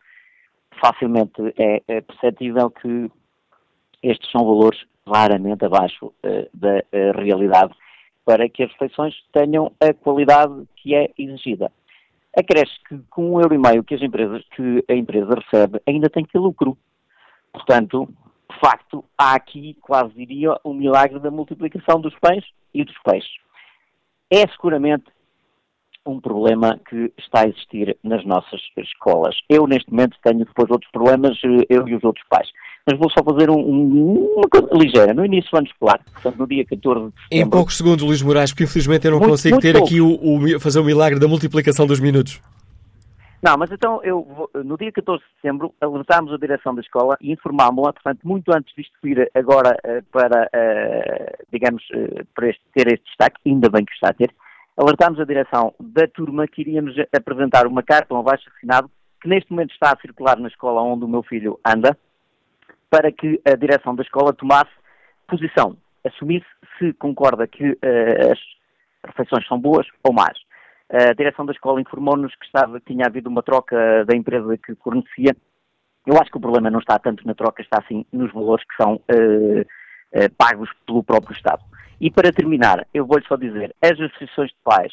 facilmente é, é perceptível que estes são valores claramente abaixo uh, da uh, realidade para que as refeições tenham a qualidade que é exigida. Acresce que com um euro e meio que, as empresas, que a empresa recebe ainda tem que ter lucro. Portanto, de facto, há aqui, quase diria, o um milagre da multiplicação dos pães e dos peixes. É seguramente um problema que está a existir nas nossas escolas. Eu, neste momento, tenho depois outros problemas, eh, eu e os outros pais. Mas vou só fazer um, um, uma coisa ligeira. No início do ano escolar, portanto, no dia 14 de. Em poucos segundos, Luís Moraes, porque infelizmente eu não muito, consigo muito ter pouco. aqui o, o, fazer o milagre da multiplicação dos minutos. Não, mas então, eu, no dia 14 de setembro, alertámos a direção da escola e informámos-la, portanto, muito antes disto vir agora uh, para, uh, digamos, uh, para este, ter este destaque, ainda bem que está a ter, alertámos a direção da turma que iríamos apresentar uma carta, um abaixo assinado, que neste momento está a circular na escola onde o meu filho anda, para que a direção da escola tomasse posição, assumisse se concorda que as refeições são boas ou más. A direção da escola informou-nos que estava, tinha havido uma troca da empresa que fornecia. Eu acho que o problema não está tanto na troca, está sim nos valores que são uh, uh, pagos pelo próprio Estado. E para terminar, eu vou-lhe só dizer, as associações de pais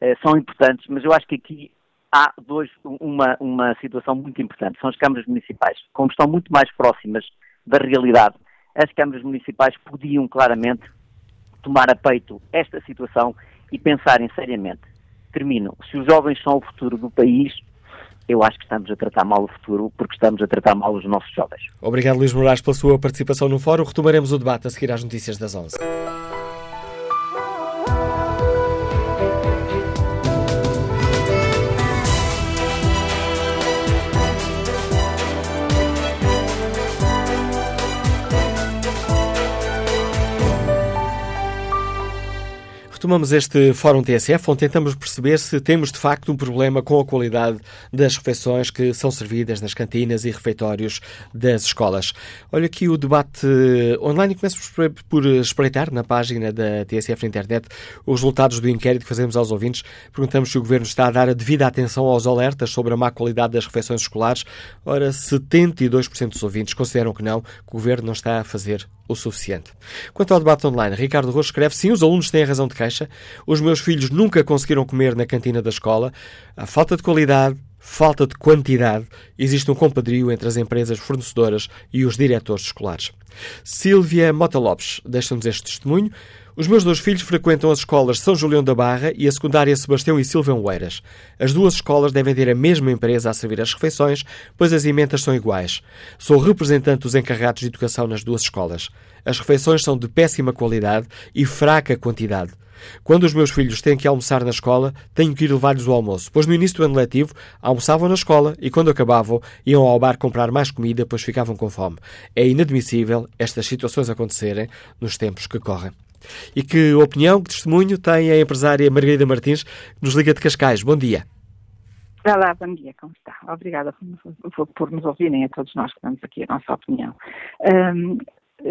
uh, são importantes, mas eu acho que aqui há dois, uma, uma situação muito importante. São as câmaras municipais. Como estão muito mais próximas da realidade, as câmaras municipais podiam claramente tomar a peito esta situação e pensarem seriamente termino. Se os jovens são o futuro do país, eu acho que estamos a tratar mal o futuro porque estamos a tratar mal os nossos jovens. Obrigado, Luís Moraes, pela sua participação no fórum. Retomaremos o debate a seguir às notícias das 11. Retomamos este Fórum TSF, onde tentamos perceber se temos de facto um problema com a qualidade das refeições que são servidas nas cantinas e refeitórios das escolas. Olha aqui o debate online e começo por espreitar na página da TSF na internet os resultados do inquérito que fazemos aos ouvintes. Perguntamos se o Governo está a dar a devida atenção aos alertas sobre a má qualidade das refeições escolares. Ora, 72% dos ouvintes consideram que não, que o Governo não está a fazer o suficiente. Quanto ao debate online, Ricardo Rocha escreve: sim, os alunos têm razão de queixa. Os meus filhos nunca conseguiram comer na cantina da escola. A falta de qualidade, falta de quantidade, existe um compadrio entre as empresas fornecedoras e os diretores escolares. Silvia Mota Lopes deixa-nos este testemunho. Os meus dois filhos frequentam as escolas São Julião da Barra e a secundária Sebastião e Silvão Oeiras. As duas escolas devem ter a mesma empresa a servir as refeições, pois as emendas são iguais. Sou representante dos encarregados de educação nas duas escolas. As refeições são de péssima qualidade e fraca quantidade. Quando os meus filhos têm que almoçar na escola, tenho que ir levar-lhes o almoço, pois no início do ano letivo almoçavam na escola e quando acabavam iam ao bar comprar mais comida, pois ficavam com fome. É inadmissível estas situações acontecerem nos tempos que correm. E que opinião, que testemunho tem a empresária Margarida Martins, que nos liga de Cascais. Bom dia. Olá, bom dia, como está? Obrigada por, por nos ouvirem, a todos nós que damos aqui a nossa opinião. Um,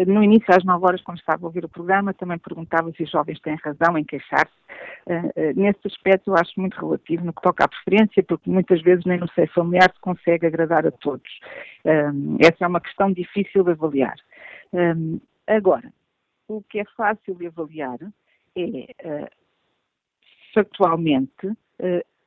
no início, às 9 horas, quando estava a ouvir o programa, também perguntava se os jovens têm razão em queixar-se. Uh, nesse aspecto, eu acho muito relativo no que toca à preferência, porque muitas vezes nem no seio familiar se consegue agradar a todos. Uh, essa é uma questão difícil de avaliar. agora, o que é fácil de avaliar é, factualmente,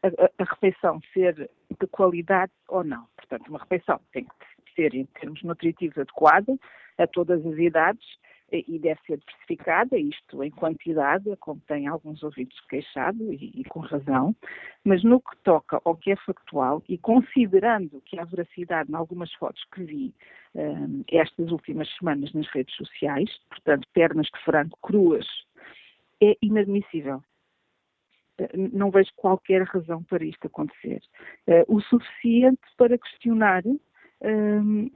a, a refeição ser de qualidade ou não. Portanto, uma refeição tem que ser, em termos nutritivos, adequada a todas as idades e deve ser diversificada, isto em quantidade, como tem alguns ouvidos queixado, e, e, com razão, mas no que toca ao que é factual, e considerando que há veracidade em algumas fotos que vi um, estas últimas semanas nas redes sociais, portanto, pernas de frango cruas, é inadmissível. Uh, não vejo qualquer razão para isto acontecer. Uh, o suficiente para questionar um,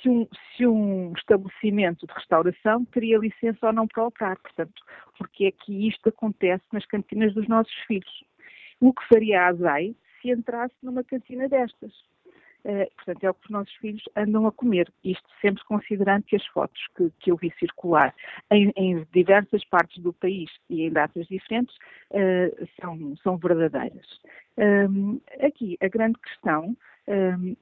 se um, se um estabelecimento de restauração teria licença ou não para operar. Portanto, porque é que isto acontece nas cantinas dos nossos filhos? O que faria a ASAI se entrasse numa cantina destas? Uh, portanto, é o que os nossos filhos andam a comer. Isto sempre considerando que as fotos que, que eu vi circular em, em, diversas partes do país e em datas diferentes uh, são, são verdadeiras. Um, aqui, a grande questão um,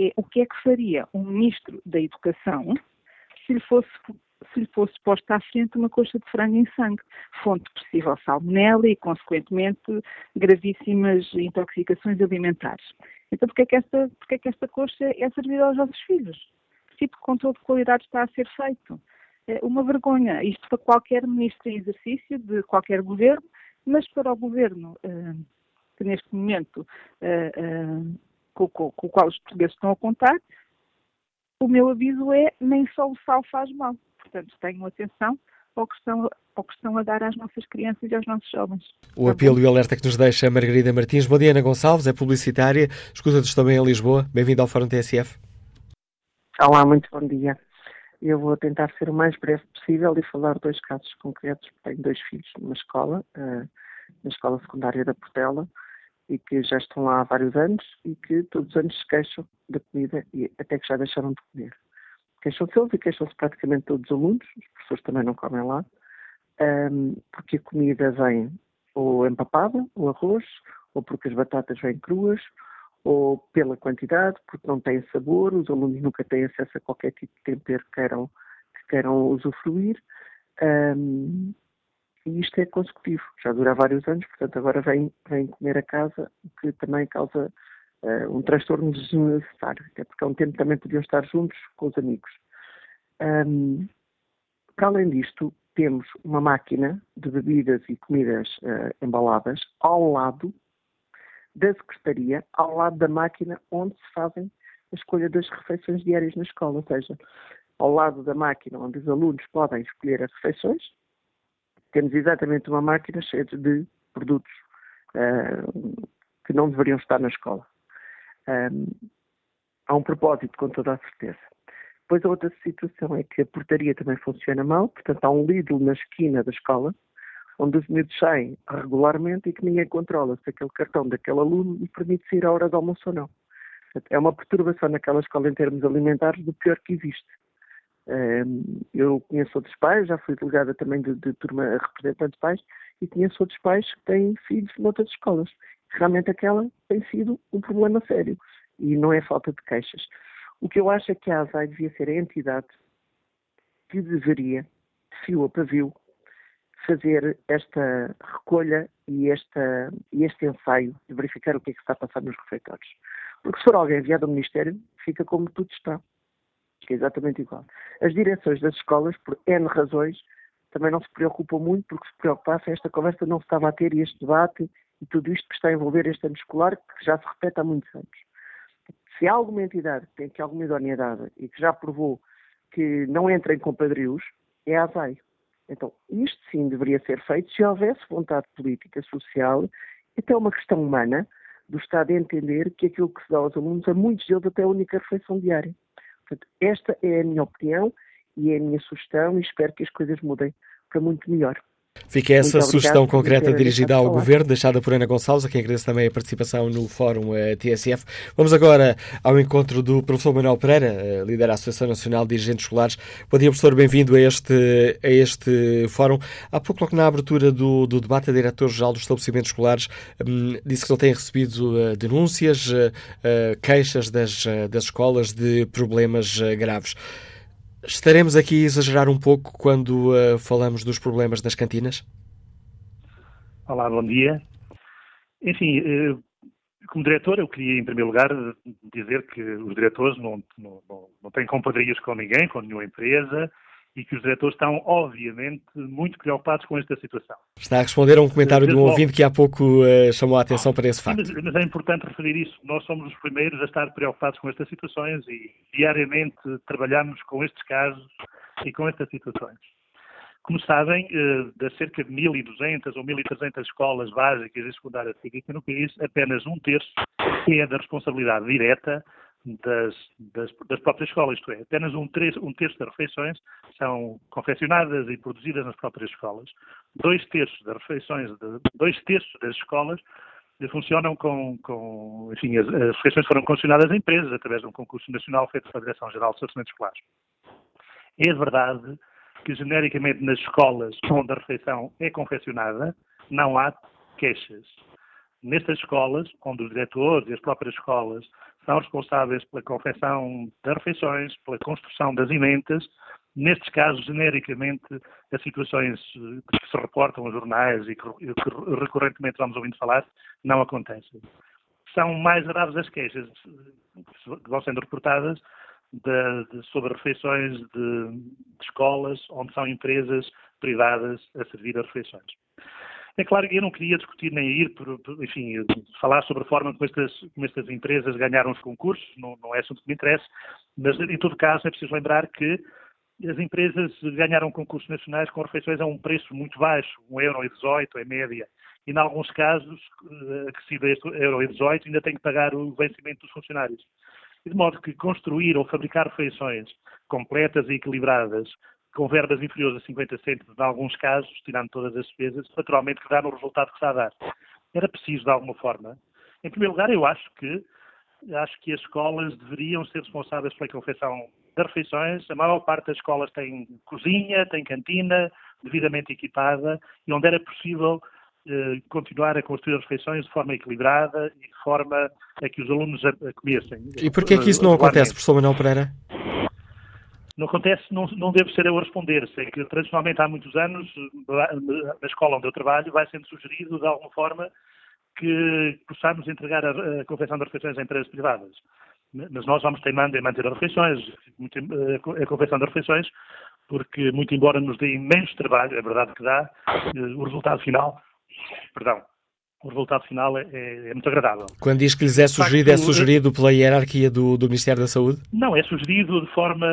é o que é que faria um ministro da Educação se lhe fosse se lhe fosse posta à frente uma coxa de frango em sangue, fonte de possível salmonela e, consequentemente, gravíssimas intoxicações alimentares. Então, porquê é que esta, porquê é que esta coxa é servida aos nossos filhos? Que tipo de controle de qualidade está a ser feito? É uma vergonha. Isto para qualquer ministro em exercício, de qualquer governo, mas para o governo uh, que neste momento uh, uh, com, com, com o qual os portugueses estão a contar, o meu aviso é nem só o sal faz mal. Portanto, tenham atenção ao que, estão, ao que estão a dar às nossas crianças e aos nossos jovens. O apelo e o alerta que nos deixa a Margarida Martins. Bom dia, Ana Gonçalves, é publicitária, escuta-nos também em Lisboa. Bem-vindo ao Fórum TSF. Olá, muito bom dia. Eu vou tentar ser o mais breve possível e falar dois casos concretos. Tenho dois filhos numa escola, uh, na escola secundária da Portela, e que já estão lá há vários anos e que todos os anos se queixam da comida e até que já deixaram de comer. Queixam-se eles e queixam-se praticamente todos os alunos, os professores também não comem lá, um, porque a comida vem ou empapada, o arroz, ou porque as batatas vêm cruas, ou pela quantidade, porque não têm sabor, os alunos nunca têm acesso a qualquer tipo de tempero que queiram, que queiram usufruir. Um, e isto é consecutivo, já dura vários anos, portanto agora vem, vem comer a casa, o que também causa uh, um transtorno desnecessário, até porque há um tempo também podiam estar juntos com os amigos. Um, para além disto, temos uma máquina de bebidas e comidas uh, embaladas ao lado da secretaria, ao lado da máquina onde se fazem a escolha das refeições diárias na escola, ou seja, ao lado da máquina onde os alunos podem escolher as refeições, temos exatamente uma máquina cheia de produtos uh, que não deveriam estar na escola. Um, há um propósito, com toda a certeza. Depois a outra situação é que a portaria também funciona mal, portanto há um Lidl na esquina da escola, onde os miúdos saem regularmente e que ninguém controla se aquele cartão daquele aluno lhe permite sair à hora do almoço ou não. É uma perturbação naquela escola em termos alimentares do pior que existe. Eu conheço outros pais, já fui delegada também de, de turma representante de pais, e conheço outros pais que têm filhos noutras escolas. Realmente aquela tem sido um problema sério e não é falta de queixas. O que eu acho é que a ASAI devia ser a entidade que deveria, de fio a pavio, fazer esta recolha e, esta, e este ensaio de verificar o que é que está a passar nos refeitórios. Porque se for alguém enviado ao Ministério, fica como tudo está. Que é exatamente igual. As direções das escolas, por N razões, também não se preocupam muito, porque se preocupassem, esta conversa não se estava a ter e este debate e tudo isto que está a envolver este ano escolar, que já se repete há muitos anos. Se há alguma entidade que tem aqui alguma idoneidade e que já provou que não entra em compadrios, é a ASAI. Então, isto sim deveria ser feito se houvesse vontade política, social, até uma questão humana, do Estado a entender que aquilo que se dá aos alunos, a muitos deles até é a única refeição diária. Portanto, esta é a minha opinião e é a minha sugestão e espero que as coisas mudem para muito melhor. Fica essa sugestão concreta dirigida ao Governo, deixada por Ana Gonçalves, a quem agradeço também a participação no Fórum uh, eh, TSF. Vamos agora ao encontro do professor Manuel Pereira, uh, líder da Associação Nacional de Dirigentes Escolares. Bom dia, professor, bem-vindo a este, a este fórum. Há pouco, logo na abertura do, do debate, a diretor-geral dos estabelecimentos escolares um, disse que não tem recebido uh, denúncias, queixas das, das escolas de problemas graves. Estaremos aqui a exagerar um pouco quando uh, falamos dos problemas das cantinas? Olá, bom dia. Enfim, uh, como diretor, eu queria, em primeiro lugar, dizer que os diretores não, não, não, não têm compadrias com ninguém, com nenhuma empresa, e que os diretores estão, obviamente, muito preocupados com esta situação. Está a responder a um comentário de um ouvinte que há pouco uh, chamou a atenção para esse facto. Mas, mas, é importante referir isso. Nós somos os primeiros a estar preocupados com estas situações e diariamente trabalhamos com estes casos e com estas situações. Como sabem, uh, das cerca de 1.200 ou 1.300 escolas básicas e secundárias aqui no país, apenas um terço é da responsabilidade direta das, das, das, próprias escolas, isto é, apenas um, um terço das refeições são confeccionadas e produzidas nas próprias escolas. Dois terços das refeições, de, dois terços das escolas funcionam com, com enfim, as, as, refeições foram concessionadas a empresas através de um concurso nacional feito pela Direção-Geral de Estacionamentos Escolares. É verdade que, genericamente, nas escolas onde a refeição é confeccionada, não há queixas. Nestas escolas, onde os diretores e as próprias escolas são responsáveis pela confecção das refeições, pela construção das emendas. Nestes casos, genericamente, as situações que se reportam aos jornais e que recorrentemente vamos ouvindo falar, não acontecem. São mais graves as queixas que vão sendo reportadas de, de, sobre refeições de, de escolas onde são empresas privadas a servir as refeições. É claro que eu não queria discutir nem ir, por, por, enfim, falar sobre a forma como estas, como estas empresas ganharam os concursos, não, não é assunto que me interessa, mas em todo caso é preciso lembrar que as empresas ganharam concursos nacionais com refeições a um preço muito baixo, 1,18€ em média, e em alguns casos, eh, acrescido a este 1,18€, ainda tem que pagar o vencimento dos funcionários. De modo que construir ou fabricar refeições completas e equilibradas com verbas inferiores a 50 cêntimos, em alguns casos, tirando todas as despesas, naturalmente que dá no resultado que está a dar. Era preciso, de alguma forma. Em primeiro lugar, eu acho que acho que as escolas deveriam ser responsáveis pela confecção das refeições. A maior parte das escolas tem cozinha, tem cantina, devidamente equipada, e onde era possível eh, continuar a construir as refeições de forma equilibrada e de forma a que os alunos a, a comessem. E porquê é que isso não acontece, professor Manuel Pereira? Não acontece, não, não devo ser eu a responder. Sei que tradicionalmente há muitos anos, na escola onde eu trabalho, vai sendo sugerido de alguma forma que possamos entregar a, a confecção das refeições a empresas privadas. Mas nós vamos teimando em manter as refeições, a confecção das refeições, porque, muito embora nos dê imenso trabalho, é verdade que dá, eh, o resultado final, perdão, o resultado final é, é, é, muito agradável. Quando diz que lhes é sugerido, facto, é sugerido pela hierarquia do, do, Ministério da Saúde? Não, é sugerido de forma,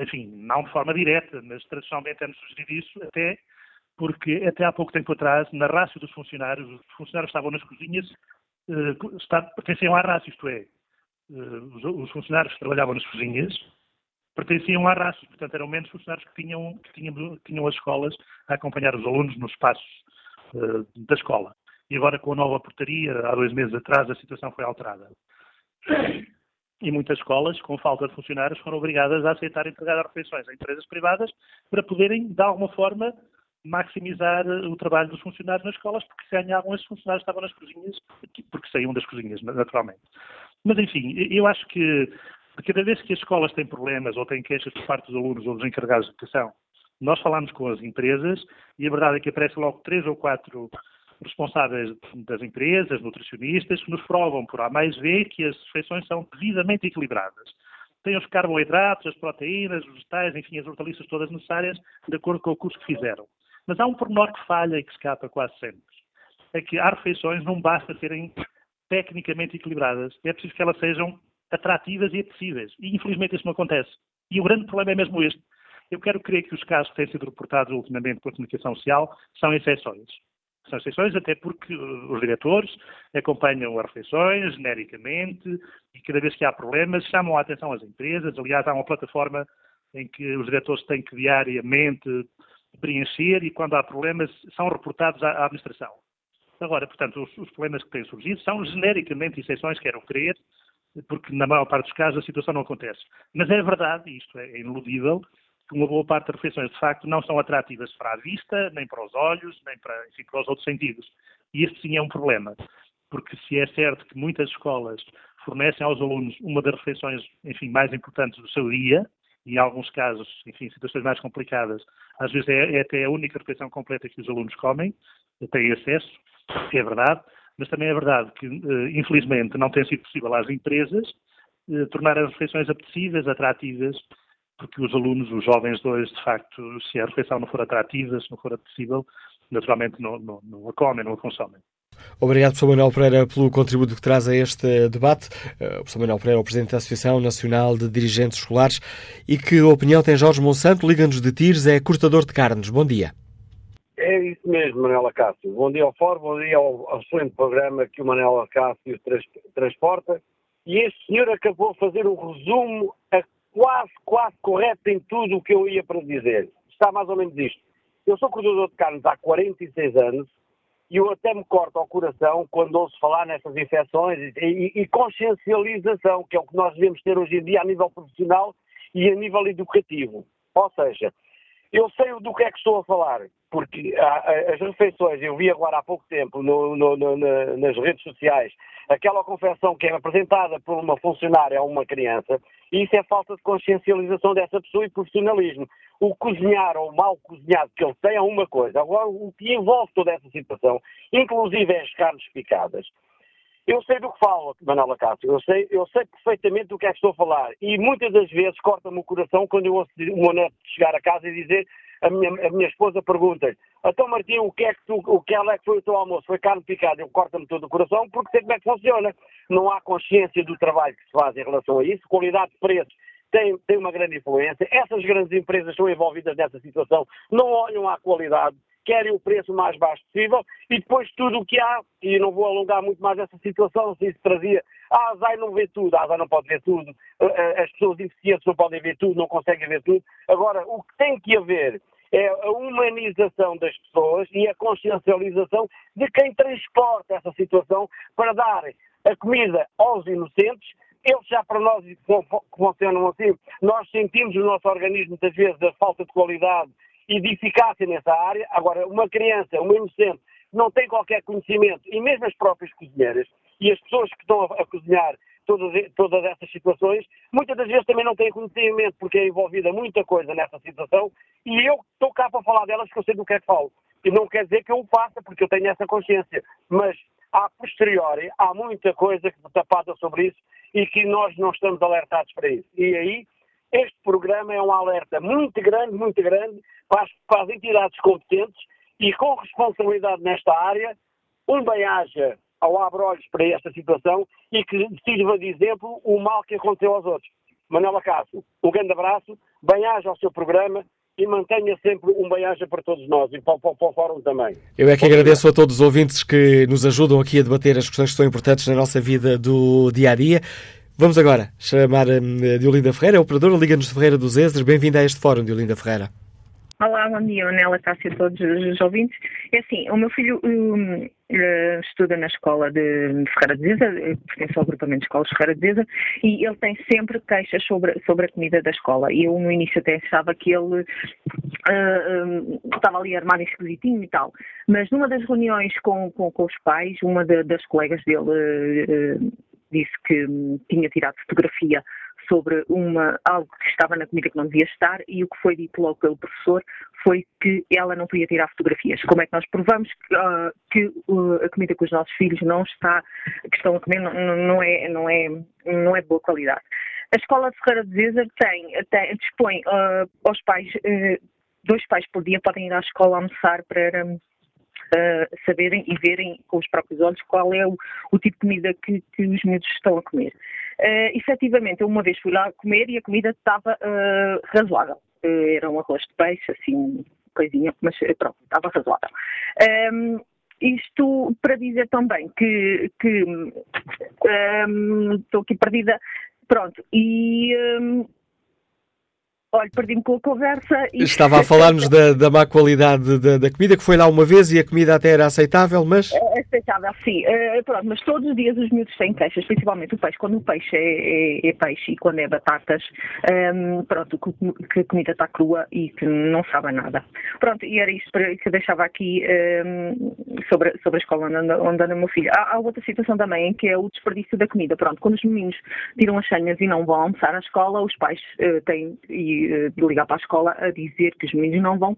enfim, não de forma direta, mas tradicionalmente é-nos sugerido isso, até porque até há pouco tempo atrás, na rácio dos funcionários, os funcionários estavam nas cozinhas, está, pertenciam à rácio, isto é, uh, os, os, funcionários que trabalhavam nas cozinhas pertenciam à rácio, portanto eram menos funcionários que tinham, que tinham, que tinham as escolas a acompanhar os alunos nos espaços uh, da escola e agora com a nova portaria, há dois meses atrás, a situação foi alterada. E muitas escolas, com falta de funcionários, foram obrigadas a aceitar entregar as refeições a empresas privadas para poderem, de alguma forma, maximizar o trabalho dos funcionários nas escolas, porque se ganhavam esses funcionários estavam nas cozinhas, porque saíam das cozinhas, naturalmente. Mas, enfim, eu acho que cada vez que as escolas têm problemas ou têm queixas por parte dos alunos ou dos encarregados de educação, nós falamos com as empresas e a verdade é que aparecem logo três ou quatro responsáveis das empresas, nutricionistas, que nos provam por A mais B que as refeições são devidamente equilibradas. Têm os carboidratos, as proteínas, os vegetais, enfim, as hortaliças todas necessárias, de acordo com o curso que fizeram. Mas há um pormenor que falha e que escapa quase sempre. É que há refeições não basta serem tecnicamente equilibradas, é preciso que elas sejam atrativas e apetecíveis. E infelizmente isso não acontece. E o grande problema é mesmo este. Eu quero crer que os casos que têm sido reportados ultimamente pela comunicação social são exceções. São exceções até porque os diretores acompanham as refeições genericamente e cada vez que há problemas chamam a atenção às empresas. Aliás, há uma plataforma em que os diretores têm que diariamente preencher e quando há problemas são reportados à administração. Agora, portanto, os, os problemas que têm surgido são genericamente exceções, quero crer, porque na maior parte dos casos a situação não acontece. Mas é verdade, isto é ineludível, que uma boa parte das refeições, de facto, não são atrativas para a vista, nem para os olhos, nem para, enfim, para os outros sentidos. E este sim é um problema, porque se é certo que muitas escolas fornecem aos alunos uma das refeições, enfim, mais importantes do seu dia, e em alguns casos, enfim, situações mais complicadas, às vezes é, é até a única refeição completa que os alunos comem, têm acesso, é verdade, mas também é verdade que, eh, infelizmente, não tem sido possível às empresas eh, tornar as refeições apetecíveis, atrativas, porque os alunos, os jovens de hoje, de facto, se a refeição não for atrativa, se não for apetecível, naturalmente não, não, não a comem, não a consomem. Obrigado, professor Manuel Pereira, pelo contributo que traz a este debate. Eh, o professor Manuel Pereira é o presidente da Associação Nacional de Dirigentes Escolares. E que opinião tem Jorge Monsanto? Liga-nos de Tires, é cortador de carnes. Bom dia. É isso mesmo, Manuela Cássio. Bom dia ao Fórum, bom dia ao, ao excelente programa que o Manuela Cássio trans, transporta. E este senhor acabou de fazer um resumo a quase, quase correto em tudo o que eu ia para dizer. Está mais ou menos isto. Eu sou cortador de carnes há 46 anos e eu até me corto ao coração quando ouço falar nessas infecções e, e, e consciencialização, que é o que nós devemos ter hoje em dia a nível profissional e a nível educativo. Ou seja, eu sei do que é que estou a falar, porque as refeições, eu vi agora há pouco tempo no, no, no, nas redes sociais, aquela confecção que é apresentada por uma funcionária a uma criança, isso é falta de consciencialização dessa pessoa e profissionalismo. O cozinhar ou o mal cozinhado que ele tem é uma coisa. Agora, o que envolve toda essa situação, inclusive é as carnes picadas, eu sei do que falo, Manuela Cássio, eu sei, eu sei perfeitamente do que é que estou a falar e muitas das vezes corta-me o coração quando eu ouço o meu chegar a casa e dizer, a minha, a minha esposa pergunta então Martim, o que é que tu, o que é que foi o teu almoço? Foi carne picada? Eu corta-me todo o coração porque sei como é que funciona. Não há consciência do trabalho que se faz em relação a isso, qualidade de preços tem, tem uma grande influência. Essas grandes empresas são envolvidas nessa situação, não olham à qualidade, querem o preço mais baixo possível e depois tudo o que há, e não vou alongar muito mais essa situação, se isso trazia, a ASAI não vê tudo, a ASAI não pode ver tudo, as pessoas deficientes não podem ver tudo, não conseguem ver tudo. Agora, o que tem que haver é a humanização das pessoas e a consciencialização de quem transporta essa situação para dar a comida aos inocentes eles já para nós funcionam assim. Nós sentimos no nosso organismo muitas vezes a falta de qualidade e de eficácia nessa área. Agora, uma criança, uma inocente, não tem qualquer conhecimento, e mesmo as próprias cozinheiras, e as pessoas que estão a, a cozinhar todas, todas essas situações, muitas das vezes também não têm conhecimento, porque é envolvida muita coisa nessa situação, e eu estou cá para falar delas porque eu sei do que é que falo. E não quer dizer que eu o faça, porque eu tenho essa consciência. Mas, a posteriori, há muita coisa tapada sobre isso e que nós não estamos alertados para isso. E aí, este programa é um alerta muito grande, muito grande, para as, para as entidades competentes e com responsabilidade nesta área, um bem-aja ao abre-olhos para esta situação e que sirva de exemplo o mal que aconteceu aos outros. Manuela Cássio, um grande abraço, bem-aja ao seu programa e mantenha sempre um bem-aja para todos nós e para, para, para, o Fórum também. Eu é que agradeço a todos os ouvintes que nos ajudam aqui a debater as questões que são importantes na nossa vida do dia a dia. Vamos agora chamar hum, Diolinda Ferreira, operadora Liga-nos de Ferreira dos Ezres. Bem-vinda a este fórum, Diolinda Ferreira. Olá, bom dia, Anela, Cássia, a todos os ouvintes. É assim, o meu filho um, uh, estuda na escola de, Ferreira de Zeza, eh, pertence ao agrupamento de escolas Ferreira de Zeza, e ele tem sempre queixas sobre, sobre a comida da escola. E eu no início até achava que ele uh, um, estava ali armado esquisitinho e tal. Mas numa das reuniões com, com, com os pais, uma de, das colegas dele uh, disse que tinha tirado fotografia sobre uma, algo que estava na comida que não devia estar e o que foi dito logo pelo professor foi que ela não podia tirar fotografias. Como é que nós provamos que, uh, que uh, a comida que os nossos filhos não está, que estão a comer não, não, é, não, é, não é de boa qualidade? A escola Ferreira de Zeza tem, tem, dispõe uh, aos pais, dois pais por dia podem ir à escola almoçar para uh, saberem e verem com os próprios olhos qual é o, o tipo de comida que, que, os miúdos estão a comer. Uh, efetivamente, eu uma vez fui lá comer e a comida estava uh, razoável. Uh, era um arroz de peixe, assim, coisinha, mas pronto, estava razoável. Um, isto para dizer também que, um, estou aqui perdida, pronto, e um, Olha, perdi-me com a conversa. E... Estava a falar-nos da, da má qualidade da, da, comida, que foi lá uma vez e a comida até era aceitável, mas. É aceitável, sim. Uh, pronto, mas todos os dias os miúdos têm queixas, principalmente o peixe. Quando o peixe é, é, é peixe e quando é batatas, um, ehm, pronto, que a comida está crua e que não sabe nada. Pronto, e era isto que eu deixava aqui um, ehm, sobre, sobre a escola onde anda, onde anda o meu filho. Há, há, outra situação também, que é o desperdício da comida. Pronto, quando os meninos tiram as senhas e não vão almoçar à escola, os pais uh, têm. E, de ligar para a escola a dizer que os meninos não vão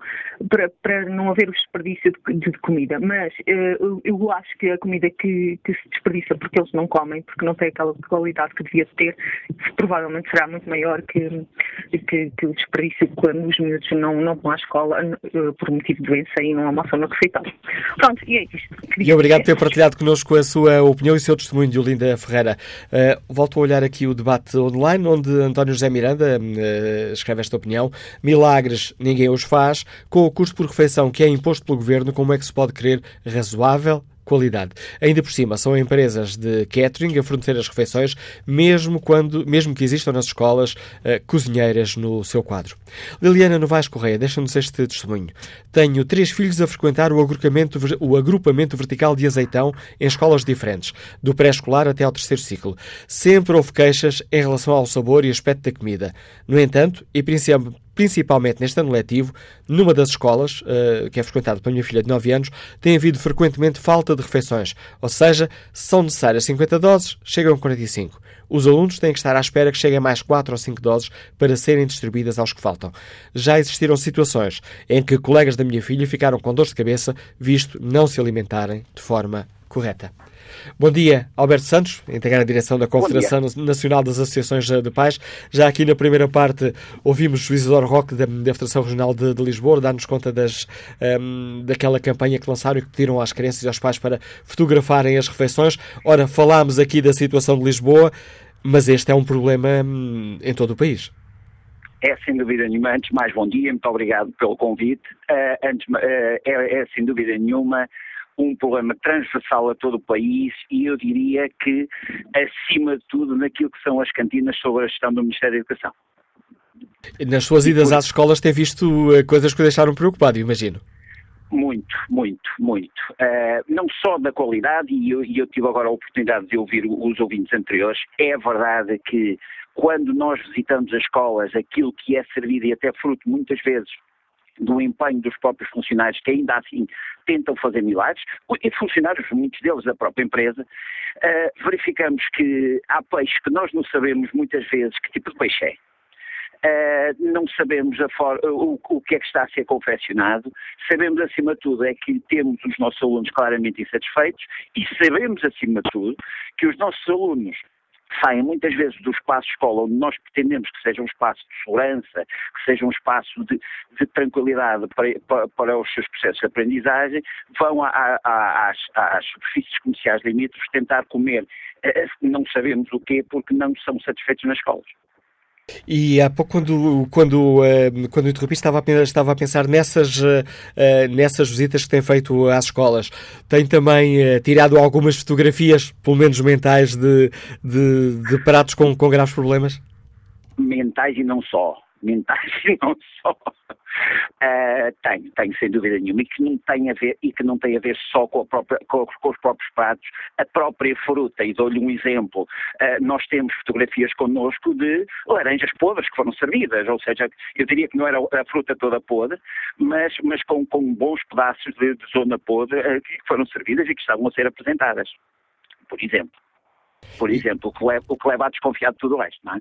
para, para não haver o desperdício de, de comida. Mas uh, eu acho que a comida que, que, se desperdiça porque eles não comem, porque não tem aquela qualidade que devia ter, provavelmente será muito maior que, que, que o desperdício quando os miúdos não, não vão à escola uh, por motivo de doença e não almoçam no refeitório. Pronto, e é isto. E obrigado por ter partilhado connosco a sua opinião e o seu testemunho, de Olinda Ferreira. Uh, volto a olhar aqui o debate online, onde António José Miranda escreve esta opinião. Milagres ninguém os faz. Com o custo por refeição que é imposto pelo governo, como é que se pode querer razoável? Qualidade. Ainda por cima, são empresas de catering a fornecer as refeições, mesmo, quando, mesmo que existam nas escolas uh, cozinheiras no seu quadro. Liliana Novaes Correia, deixa-nos este testemunho. Tenho três filhos a frequentar o agrupamento, o agrupamento vertical de azeitão em escolas diferentes, do pré-escolar até ao terceiro ciclo. Sempre houve queixas em relação ao sabor e aspecto da comida. No entanto, e principalmente principalmente neste ano letivo, numa das escolas, uh, que é frequentada pela minha filha de 9 anos, tem havido frequentemente falta de refeições. Ou seja, se são necessárias 50 doses, chegam a 45. Os alunos têm que estar à espera que cheguem mais 4 ou 5 doses para serem distribuídas aos que faltam. Já existiram situações em que colegas da minha filha ficaram com dor de cabeça, visto não se alimentarem de forma correta. Bom dia, Alberto Santos, integrar a direção da Confederação Nacional das Associações de Pais. Já aqui na primeira parte ouvimos o Isidoro Roque da, da Federação Regional de, de Lisboa dar-nos conta das, um, daquela campanha que lançaram e que pediram às crianças e aos pais para fotografarem as refeições. Ora, falámos aqui da situação de Lisboa, mas este é um problema um, em todo o país. É sem dúvida nenhuma, antes mais bom dia, muito obrigado pelo convite. Uh, antes, uh, é, é sem dúvida nenhuma um problema transversal a todo o país e eu diria que, acima de tudo, naquilo que são as cantinas sobre a gestão do Ministério da Educação. Nas suas idas às escolas tem visto eh, coisas que o deixaram preocupado, imagino. Muito, muito, muito. Uh, não só da qualidade, e eu, eu, tive agora a oportunidade de ouvir os ouvintes anteriores, é verdade que quando nós visitamos as escolas, aquilo que é servido e até fruto muitas vezes do empenho dos próprios funcionários que ainda assim tentam fazer milagres, e funcionários, muitos deles da própria empresa, uh, verificamos que há peixes que nós não sabemos muitas vezes que tipo de peixe é. Uh, não sabemos for, o, o, que é que está a ser confeccionado, sabemos acima de tudo é que temos os nossos alunos claramente insatisfeitos e sabemos acima de tudo que os nossos alunos saem muitas vezes do espaço escola, onde nós pretendemos que seja um espaço de segurança, que seja um espaço de, de tranquilidade para, para, para, os seus processos de aprendizagem, vão a, a, às, às, superfícies comerciais limítrofes tentar comer, eh, não sabemos o quê, porque não são satisfeitos nas escolas. E há pouco, quando, quando, eh, quando interrompi, estava a, estava a pensar nessas, eh, nessas visitas que tem feito às escolas. Tem também eh, tirado algumas fotografias, pelo menos mentais, de, de, de pratos com, com graves problemas? Mentais e não só. Mentais e não só. Uh, tenho, tenho sem dúvida nenhuma, e que não tem a ver, e que não tem a ver só com, própria, com, com os próprios pratos, a própria fruta, e dou-lhe um exemplo, uh, nós temos fotografias connosco de laranjas podres que foram servidas, ou seja, eu diria que não era a fruta toda podre, mas, mas com, com bons pedaços de, de zona podre uh, que foram servidas e que estavam a ser apresentadas, por exemplo. Por exemplo, o que leva, o que leva a desconfiar de tudo o resto, não é?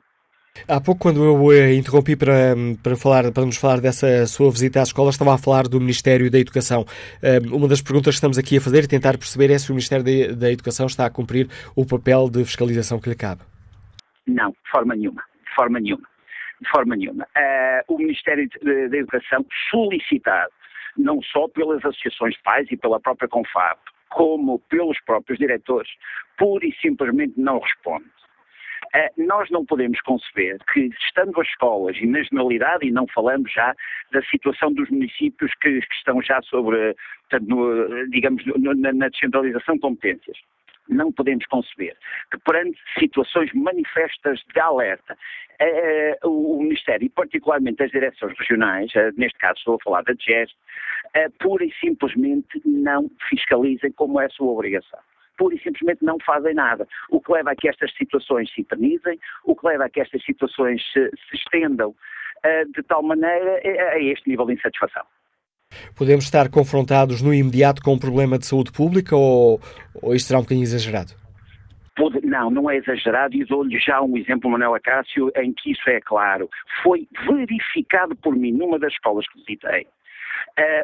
Há pouco, quando eu eh, interrompi para, para, falar, para nos falar dessa sua visita à escola, estava a falar do Ministério da Educação. Eh, uma das perguntas que estamos aqui a fazer e tentar perceber é se o Ministério da Educação está a cumprir o papel de fiscalização que lhe cabe. Não, de forma nenhuma. De forma nenhuma. De forma nenhuma. Uh, o Ministério da Educação, solicitado não só pelas associações de pais e pela própria Confab, como pelos próprios diretores, pura e simplesmente não responde. Eh, nós não podemos conceber que, estando as escolas e na generalidade, e não falamos já da situação dos municípios que, que estão já sobre, portanto, no, digamos, no, na, na descentralização de competências, não podemos conceber que perante situações manifestas de alerta, eh, o Ministério, e particularmente as direções regionais, eh, neste caso estou a falar da DGES, eh, pura e simplesmente não fiscalizem como é a sua obrigação pura e simplesmente não fazem nada. O que leva a que estas situações se eternizem, o que leva a que estas situações se, se estendam uh, de tal maneira a, a este nível de insatisfação. Podemos estar confrontados no imediato com um problema de saúde pública ou, ou isto será um bocadinho exagerado? Não, não é exagerado e dou-lhe já um exemplo, Manuel Acácio, em que isso é claro. Foi verificado por mim numa das escolas que visitei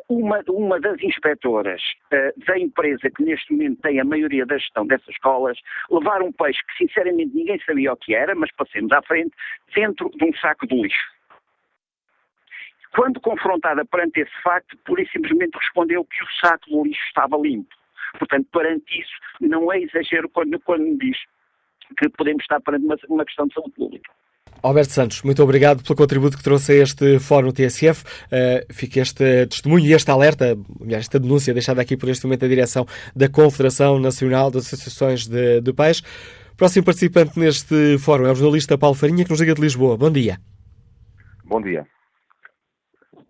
uma, uma das inspectoras uh, da empresa que neste momento tem a maioria da gestão dessas escolas levar um peixe que sinceramente ninguém sabia o que era, mas passemos à frente, dentro de um saco de lixo. Quando confrontada perante esse facto, pura e simplesmente respondeu que o saco de lixo estava limpo. Portanto, perante isso, não é exagero quando, quando diz que podemos estar perante uma, uma questão de saúde pública. Alberto Santos, muito obrigado pelo contributo que trouxe a este Fórum TSF. Uh, fica este testemunho e este alerta, esta denúncia deixada aqui por este momento da direção da Confederação Nacional das Associações de, de Pais. Próximo participante neste fórum é o jornalista Paulo Farinha, que nos liga de Lisboa. Bom dia. Bom dia.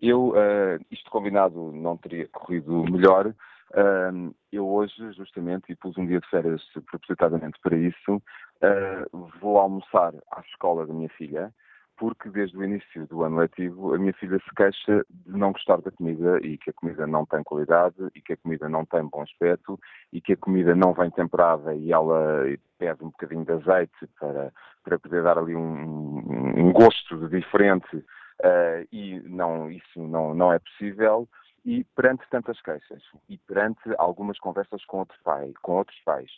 Eu, uh, isto combinado não teria corrido melhor, Uh, eu hoje, justamente, e pus um dia de férias propositadamente para isso, uh, vou almoçar à escola da minha filha, porque desde o início do ano letivo a minha filha se queixa de não gostar da comida e que a comida não tem qualidade e que a comida não tem bom aspecto e que a comida não vem temperada e ela pede um bocadinho de azeite para, para poder dar ali um, um gosto diferente uh, e não, isso não, não é possível. E perante tantas queixas e perante algumas conversas com, com outros pais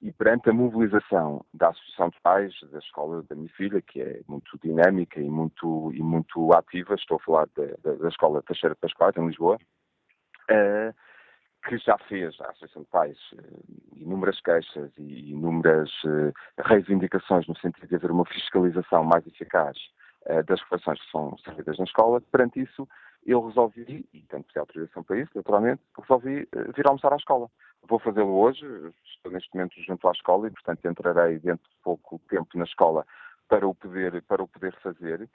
e perante a mobilização da Associação de Pais da escola da minha filha, que é muito dinâmica e muito, e muito ativa, estou a falar da, da escola Teixeira de Pascoal, em Lisboa, uh, que já fez a Associação de Pais uh, inúmeras queixas e inúmeras uh, reivindicações no sentido de haver uma fiscalização mais eficaz das refeições que são servidas na escola, perante isso eu resolvi, e tenho que ter autorização para isso, naturalmente, resolvi uh, vir almoçar à escola. Vou fazê-lo hoje, estou neste momento junto à escola e, portanto, entrarei dentro de pouco tempo na escola para o poder, para o poder fazer.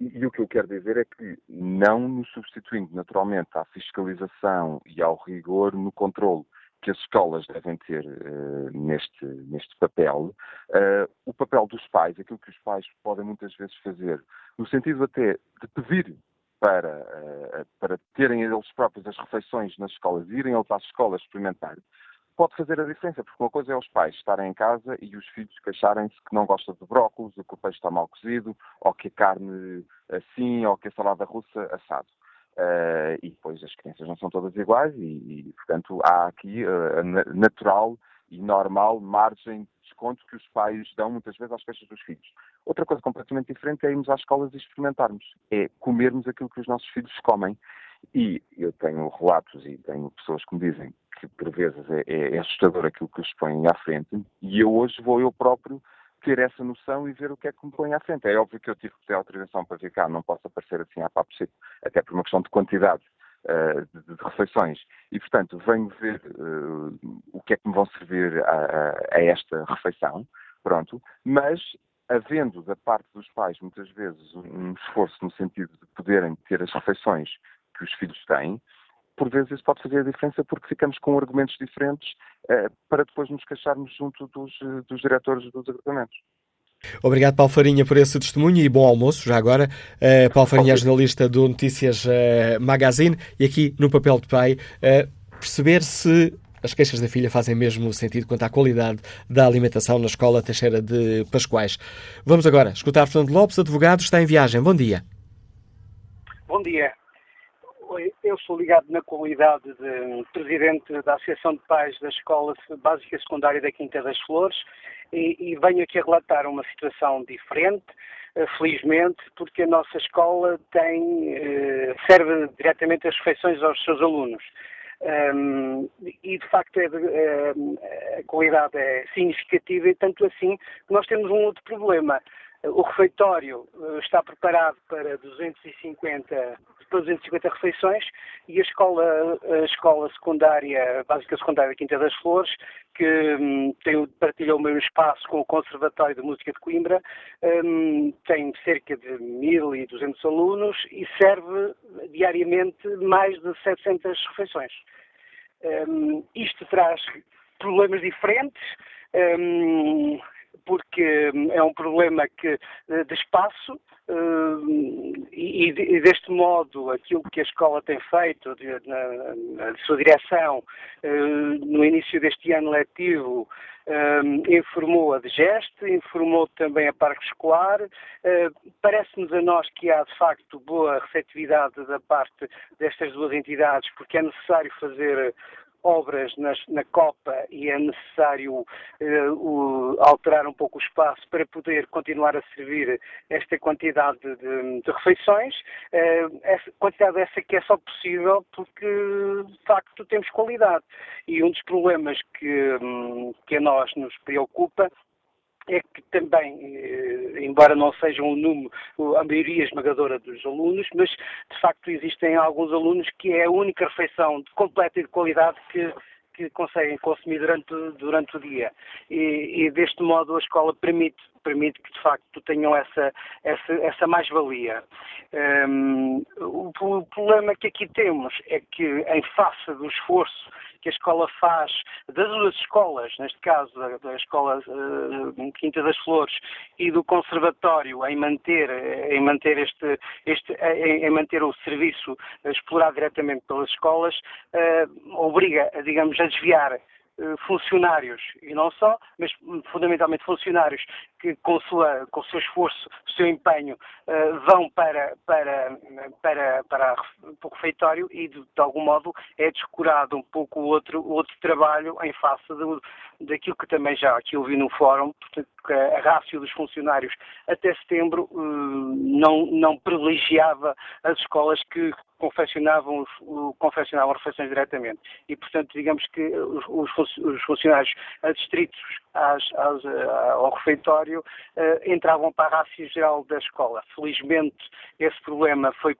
E, e o que eu quero dizer é que, não nos substituindo naturalmente à fiscalização e ao rigor no controle que as escolas devem ter uh, neste, neste papel, uh, o papel dos pais, aquilo que os pais podem muitas vezes fazer, no sentido até de pedir para, eh, para terem eles próprios as refeições nas escolas, irem eles às escolas experimentar, pode fazer a diferença, porque uma coisa é os pais estarem em casa e os filhos queixarem-se que não gostam de brócolis, ou que o peixe está mal cozido, ou que a carne assim, ou que a salada russa assado. Uh, e depois as crianças não são todas iguais e, e portanto, há aqui uh, a natural e normal margem de desconto que os pais dão muitas vezes às festas dos filhos. Outra coisa completamente diferente é irmos às escolas e experimentarmos, é comermos aquilo que os nossos filhos comem. E eu tenho relatos e tenho pessoas que me dizem que por vezes é, é, é assustador aquilo que os põem à frente, e eu hoje vou eu próprio ter essa noção e ver o que é que me põe à frente. É óbvio que eu tive que ter autorização para vir cá, não posso aparecer assim à papo seco, até por uma questão de quantidade uh, de, de, refeições. E, portanto, venho ver uh, o que é que me vão servir a, a, esta refeição, pronto, mas havendo da parte dos pais muitas vezes um esforço no sentido de poderem ter as refeições que os filhos têm, por vezes isso pode fazer a diferença porque ficamos com argumentos diferentes uh, para depois nos queixarmos junto dos, dos diretores dos agrupamentos. Obrigado, Paulo Farinha, por esse testemunho e bom almoço, já agora. Uh, Paulo Farinha é jornalista do Notícias uh, Magazine e aqui no papel de pai, uh, perceber se as queixas da filha fazem mesmo sentido quanto à qualidade da alimentação na escola Teixeira de Pascoais. Vamos agora escutar Fernando Lopes, advogado, está em viagem. Bom dia. Bom dia. Eu sou ligado na qualidade de presidente da Associação de Pais da Escola Básica Secundária da Quinta das Flores e, e venho aqui a relatar uma situação diferente, eh, felizmente, porque a nossa escola tem, eh, serve diretamente as refeições aos seus alunos. Um, e de facto é de, a qualidade é significativa e tanto assim nós temos um outro problema. O refeitório eh, está preparado para 250, 250 refeições e a escola, a escola secundária, básica secundária Quinta das Flores, que um, tem, partilha o mesmo espaço com o Conservatório de Música de Coimbra, um, tem cerca de 1.200 alunos e serve diariamente mais de 700 refeições. Um, isto traz problemas diferentes. Porque hum, é um problema que, eh, de espaço hum, e, e, deste modo aquilo que a escola tem feito de, na, na sua direção eh, no início deste ano letivo informou a DGEST, informou também a Parque Escolar. Uh, Parece-nos a nós que há, de facto, boa receptividade da parte destas duas entidades, porque é necessário fazer obras nas, na Copa e é necessário uh, alterar um pouco o espaço para poder continuar a servir esta quantidade de, de refeições. Uh, essa quantidade essa que é só possível porque, de facto, temos qualidade. E um dos problemas que, um, que a nós nos preocupa é que também, eh, embora não sejam um número, a maioria esmagadora dos alunos, mas de facto existem alguns alunos que é a única refeição completa e de qualidade que, que conseguem consumir durante, durante o dia. E, e deste modo a escola permite, permite que de facto tenham essa, essa, essa mais-valia. Um, o, o problema que aqui temos é que, em face do esforço que a escola faz, das duas escolas, neste caso da, da Escola uh, Quinta das Flores e do Conservatório, em manter, em manter, este, este, em, em manter o serviço explorado diretamente pelas escolas, uh, obriga, digamos, a desviar eh, funcionários, e não só, mas fundamentalmente funcionários que com, sua, com o seu esforço, o seu empenho, uh, vão para, para, para, para, o refeitório e, de, de, algum modo, é descurado um pouco o outro, outro trabalho em face do, daquilo que também já aqui ouvi no fórum, portanto, a rácio dos funcionários até setembro uh, não, não privilegiava as escolas que confeccionavam, confeccionavam refeições diretamente. E, portanto, digamos que os, os funcionários adstritos às, às, ao refeitório uh, entravam para a rácio geral da escola. Felizmente, esse problema foi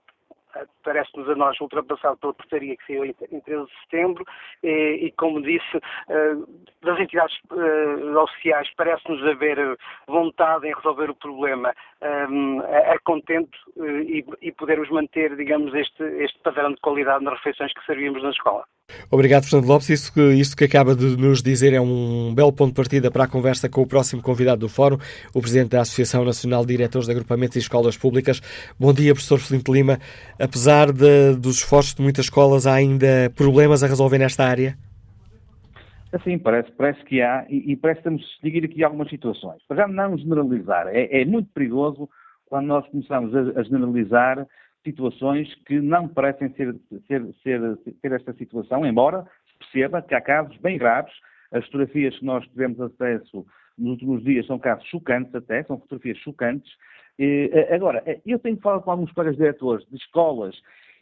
parece-nos a nós ultrapassado pela portaria que saiu em 13 de setembro e, e como disse, eh, das entidades oficiais parece-nos haver vontade em resolver o problema a, contento e, e podermos manter, digamos, este, este padrão de qualidade nas refeições que servimos na escola. Obrigado, Fernando Lopes. Isso que, isso que acaba de nos dizer é um belo ponto de partida para a conversa com o próximo convidado do Fórum, o Presidente da Associação Nacional de Diretores de Agrupamentos e Escolas Públicas. Bom dia, Professor Filipe Lima. Apesar de, dos esforços de muitas escolas, há ainda problemas a resolver nesta área? Assim, parece, parece que há, e, e parece que temos de seguir aqui algumas situações. Para já não generalizar. É, é muito perigoso quando nós começamos a, a generalizar situações que não parecem ser, ser, ser, esta situação, embora perceba que há casos bem graves. As fotografias que nós tivemos acesso nos últimos dias são casos chocantes até, são fotografias chocantes. agora, eu tenho falado com alguns colegas diretores de escolas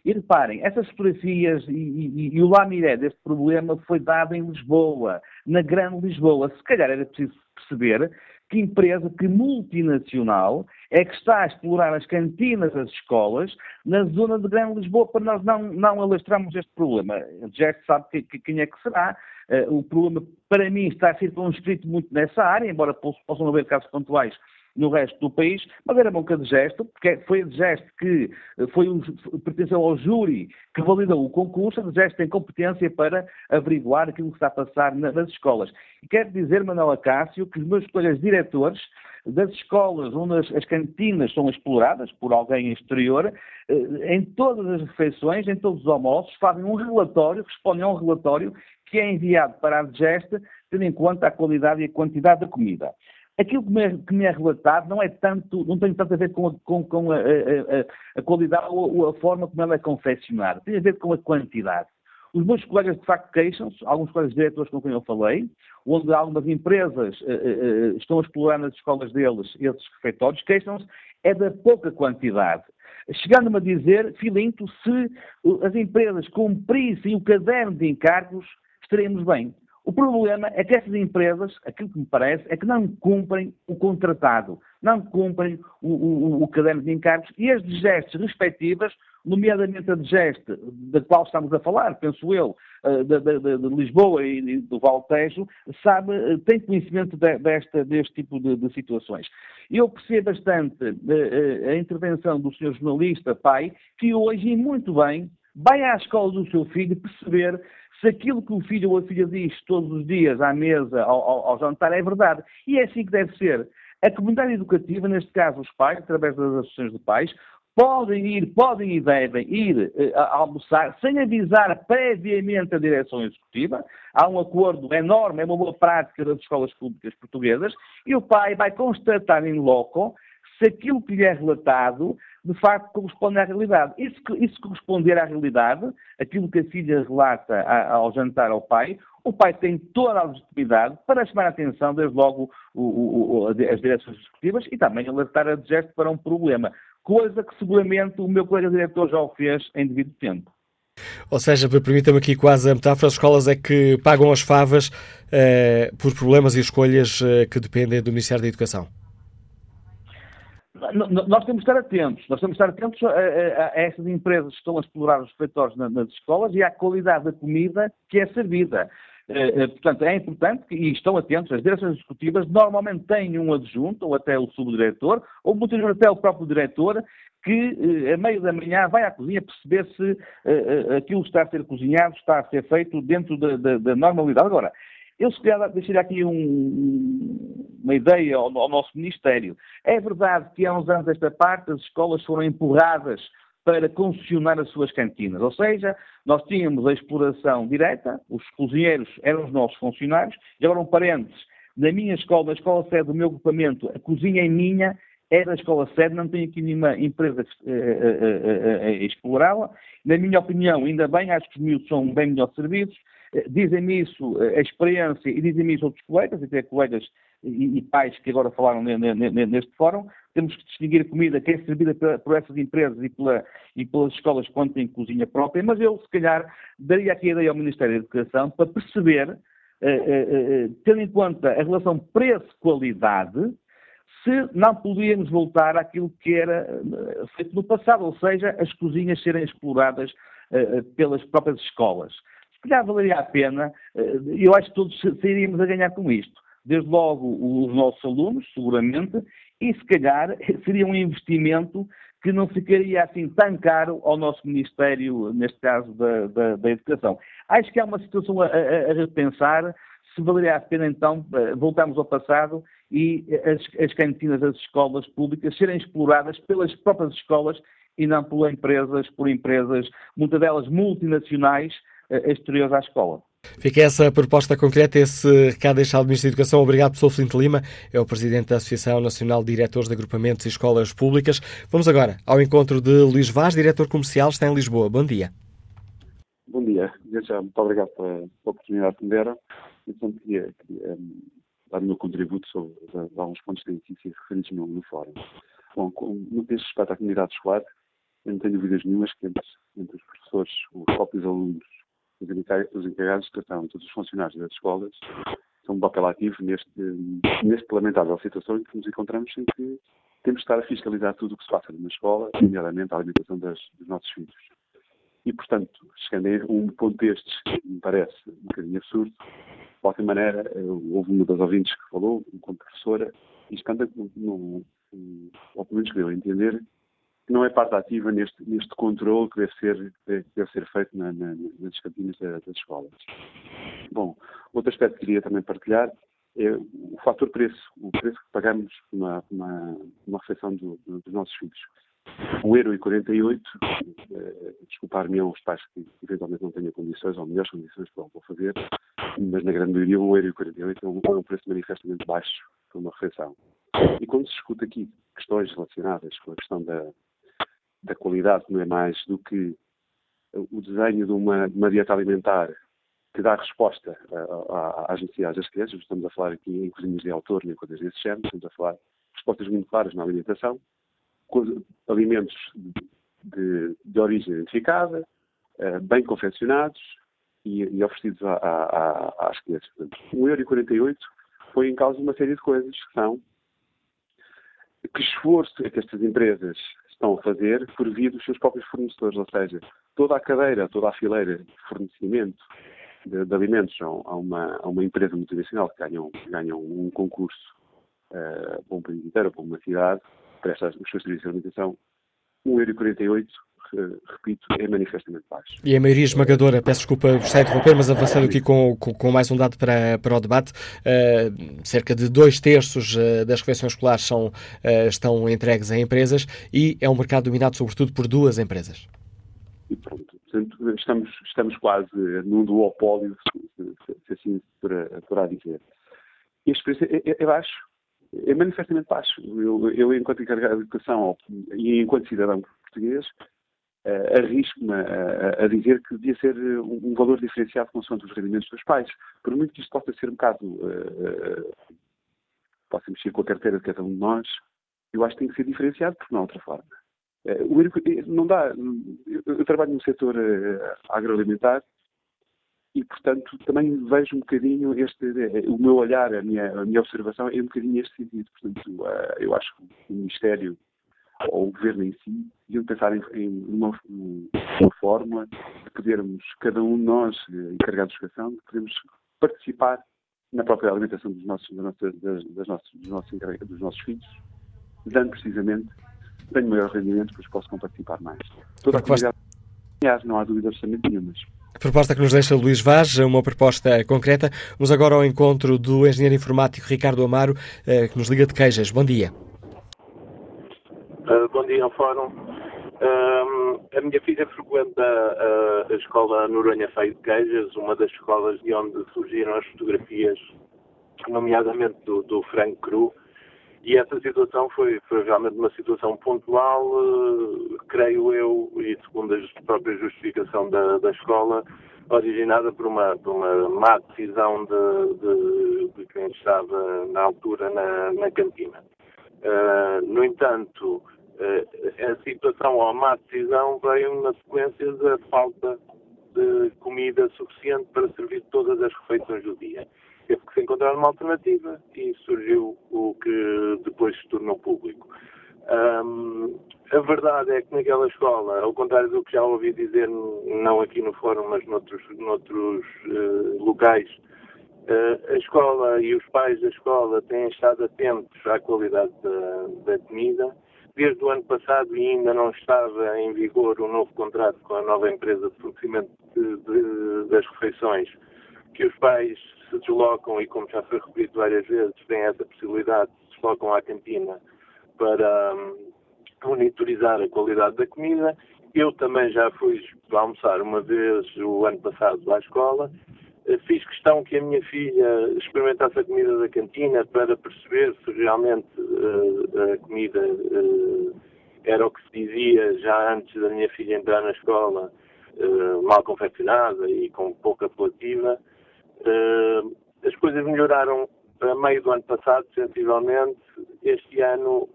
e reparem, essas fotografias e, e, e o lamiré deste problema foi dado em Lisboa, na Grande Lisboa. Se calhar era preciso perceber que empresa, que multinacional é que está a explorar as cantinas das escolas na zona de Grande Lisboa para nós não, não alastrarmos este problema. Já se sabe que, que, quem é que será. Uh, o problema, para mim, está circunscrito muito nessa área, embora possam haver casos pontuais no resto do país, mas era bom que a gesto, porque foi a gesto que eh, foi um, pertenceu ao júri que validou o concurso, a gesto tem competência para averiguar aquilo que está a passar nas escolas. E quero dizer, Manuela Cássio, que os meus colegas diretores das escolas onde as, as, cantinas são exploradas por alguém exterior, eh, em todas as refeições, em todos os almoços, fazem um relatório, respondem a um relatório que é enviado para a digeste, tendo em conta a qualidade e a quantidade da comida. Aquilo que me, é, que me, é, relatado não é tanto, não tem tanto a ver com a, com, com a, a, a qualidade ou a forma como ela é confeccionada, tem a ver com a quantidade. Os meus colegas de facto queixam-se, alguns colegas diretores com quem eu falei, onde algumas empresas uh, uh, estão a explorar nas escolas deles esses refeitórios, queixam-se é da pouca quantidade. Chegando-me a dizer, Filinto, se as empresas cumprissem o caderno de encargos, estaremos bem. O problema é que essas empresas, aquilo que me parece, é que não cumprem o contratado, não cumprem o, o, o caderno de encargos e as gestos respectivas, nomeadamente a geste da qual estamos a falar, penso eu, eh, de, de, de Lisboa e do Valtejo, sabe, eh, tem conhecimento de, desta, deste tipo de, de, situações. Eu percebo bastante eh, a intervenção do senhor jornalista, pai, que hoje, e muito bem, vai à escola do seu filho perceber se aquilo que o filho ou a filha diz todos os dias à mesa, ao, ao, ao, jantar, é verdade. E é assim que deve ser. A comunidade educativa, neste caso os pais, através das associações de pais, podem ir, podem e devem ir uh, almoçar sem avisar previamente a direção executiva. Há um acordo enorme, é uma boa prática das escolas públicas portuguesas, e o pai vai constatar em loco se aquilo que lhe é relatado de facto corresponde à realidade. E se, isso corresponder à realidade, aquilo que a filha relata a, ao jantar ao pai, o pai tem toda a legitimidade para chamar a atenção, desde logo, o, o, as direções executivas e também alertar a gesto para um problema, coisa que seguramente o meu colega diretor já o fez em devido tempo. Ou seja, permita-me aqui quase a metáfora, as escolas é que pagam as favas eh, por problemas e escolhas eh, que dependem do Ministério da Educação nós temos de estar atentos, nós temos de estar atentos a, a, a essas empresas que estão a explorar os refeitórios nas, nas escolas e à qualidade da comida que é servida. Uh, portanto, é importante que, e estão atentos, as direções executivas normalmente têm um adjunto, ou até o subdiretor, ou muitas vezes até o próprio diretor, que uh, a meio da manhã vai à cozinha perceber se aquilo que está a ser cozinhado está a ser feito dentro da, da, da normalidade. Agora, eu, se calhar, deixaria aqui um, uma ideia ao, ao, nosso Ministério. É verdade que há uns anos esta parte as escolas foram empurradas para concessionar as suas cantinas. Ou seja, nós tínhamos a exploração direta, os cozinheiros eram os nossos funcionários, e agora um parênteses, na minha escola, na escola sede do meu agrupamento, a cozinha é minha, é da escola sede, não tenho aqui nenhuma empresa a, a, a, a explorá-la. Na minha opinião, ainda bem, acho que os miúdos são bem melhor servidos, Dizem-me isso a experiência e dizem-me isso outros colegas, até colegas e, e, pais que agora falaram neste fórum. Temos que distinguir a comida que é servida por essas empresas e, pela, e pelas escolas quando têm cozinha própria, mas eu, se calhar, daria aqui a ideia ao Ministério da Educação para perceber, eh, eh, eh, tendo em conta a relação preço-qualidade, se não podíamos voltar àquilo que era feito no passado, ou seja, as cozinhas serem exploradas pelas próprias escolas calhar valeria a pena, eh, eu acho que todos sairíamos a ganhar com isto. Desde logo os nossos alunos, seguramente, e se calhar seria um investimento que não ficaria assim tão caro ao nosso Ministério, neste caso da, da, da Educação. Acho que há uma situação a, a, a, repensar se valeria a pena então eh, voltarmos ao passado e as, as cantinas das escolas públicas serem exploradas pelas próprias escolas e não por empresas, por empresas, muitas delas multinacionais, exteriores à escola. Fica essa proposta concreta, esse recado deixado ao Ministro da Educação. Obrigado, professor Flinte Lima, é o Presidente da Associação Nacional de Diretores de Agrupamentos e Escolas Públicas. Vamos agora ao encontro de Luís Vaz, Diretor Comercial, está em Lisboa. Bom dia. Bom dia. Já, muito obrigado pela, oportunidade que me deram. Eu só queria, queria um, dar o meu contributo sobre alguns pontos de notícia referidos no, no fórum. Bom, no que diz respeito à comunidade escolar, eu não tenho dúvidas nenhumas que entre, entre os professores, os próprios alunos os encarregados de educação, todos os funcionários das escolas, são um papel ativo neste, neste lamentável situação em que nos encontramos em que temos de estar a fiscalizar tudo o que se passa na escola, nomeadamente a alimentação das, dos nossos filhos. E, portanto, chegando a um ponto destes, me parece um bocadinho absurdo, de qualquer maneira, houve uma das ouvintes que falou, como professora, e estando, no, ou pelo menos que deu a entender, que não é parte ativa neste, neste controle que deve ser, deve ser feito na, na, nas cantinas das, escolas. Bom, outro aspecto que queria também partilhar é o fator preço, o preço que pagamos numa, uma, uma refeição do, do, dos nossos filhos. O euro e 48, eh, desculpar-me os pais que eventualmente não tenham condições ou melhores condições para o fazer, mas na grande maioria 1,48€ é um, é um preço manifestamente baixo para uma refeição. E quando se escuta aqui questões relacionadas com a questão da, da qualidade, não é mais do que o desenho de uma, uma dieta alimentar que dá resposta às necessidades das crianças, estamos a falar aqui em cozinhas de autor nem coisas desse género, estamos a falar respostas muito claras na alimentação, alimentos de, de origem identificada, uh, bem confeccionados e, e oferecidos a, a, a, às crianças. Portanto, 1,48€ foi em causa uma série de coisas que são que esforço é que estas empresas estão a fazer por via dos seus próprios fornecedores, ou seja, toda a cadeira, toda a fileira de fornecimento de, de alimentos a uma, a uma empresa multinacional que ganham um concurso uh, para um país inteiro, para uma cidade, presta os seus serviços de alimentação, 1,48€, repito, é manifestamente baixo. E a maioria esmagadora, peço desculpa por estar a interromper, mas avançando aqui com, com, com, mais um dado para, para o debate, uh, cerca de dois terços uh, das refeições escolares são, uh, estão entregues a empresas e é um mercado dominado sobretudo por duas empresas. E pronto, portanto, estamos, estamos quase num duopólio, se, se, se assim se poderá dizer. E a experiência é, é, é baixo, é manifestamente baixo. Eu, eu enquanto encarregado de educação e enquanto cidadão português, uh, arrisco-me a, a, dizer que devia ser um, um valor diferenciado consoante os rendimentos dos pais. Por muito que isto possa ser um bocado. Uh, possa mexer com a carteira de cada um de nós, eu acho que tem que ser diferenciado, porque não há outra forma. Uh, não dá. Eu, eu trabalho no setor agroalimentar e, portanto, também vejo um bocadinho este, o meu olhar, a minha, a minha observação é um bocadinho este sentido. Portanto, eu acho que o Ministério ou o Governo em si deviam pensar em, em uma, uma fórmula de podermos, cada um de nós, eh, encarregados de educação, de podermos participar na própria alimentação dos nossos, das nossas, das, das nossos, dos, nossos, dos nossos filhos, dando precisamente, tenho maior rendimento, pois posso participar mais. Toda a comunidade, não há dúvida absolutamente nenhuma. Proposta que nos deixa Luís Vaz, uma proposta concreta. Vamos agora ao encontro do engenheiro informático Ricardo Amaro, eh, que nos liga de Queijas. Bom dia. Dia ao Fórum. Uh, a minha filha frequenta a, a escola Noronha Feio de Queijas, uma das escolas de onde surgiram as fotografias, nomeadamente do, do Frank Cru, e essa situação foi, foi, realmente uma situação pontual, uh, creio eu, e segundo a própria justificação da, da escola, originada por uma, por uma má decisão de, de, de quem estava na altura na, na cantina. Uh, no entanto, a situação ou a má decisão veio na sequência da falta de comida suficiente para servir todas as refeições do dia. Teve que se encontrar uma alternativa e surgiu o que depois se tornou público. Um, a verdade é que naquela escola, ao contrário do que já ouvi dizer, não aqui no fórum, mas noutros, noutros uh, locais, Uh, a escola e os pais da escola têm estado atentos à qualidade da, da, comida. Desde o ano passado e ainda não estava em vigor o novo contrato com a nova empresa de fornecimento de, de, das refeições, que os pais se deslocam e, como já foi repetido várias vezes, têm essa possibilidade, se deslocam à cantina para um, monitorizar a qualidade da comida. Eu também já fui almoçar uma vez o ano passado à escola fiz questão que a minha filha experimentasse a comida da cantina para perceber se realmente uh, a comida uh, era o que se dizia já antes da minha filha entrar na escola, uh, mal confeccionada e com pouca apelativa. as coisas melhoraram a meio do ano passado, sensivelmente. Este ano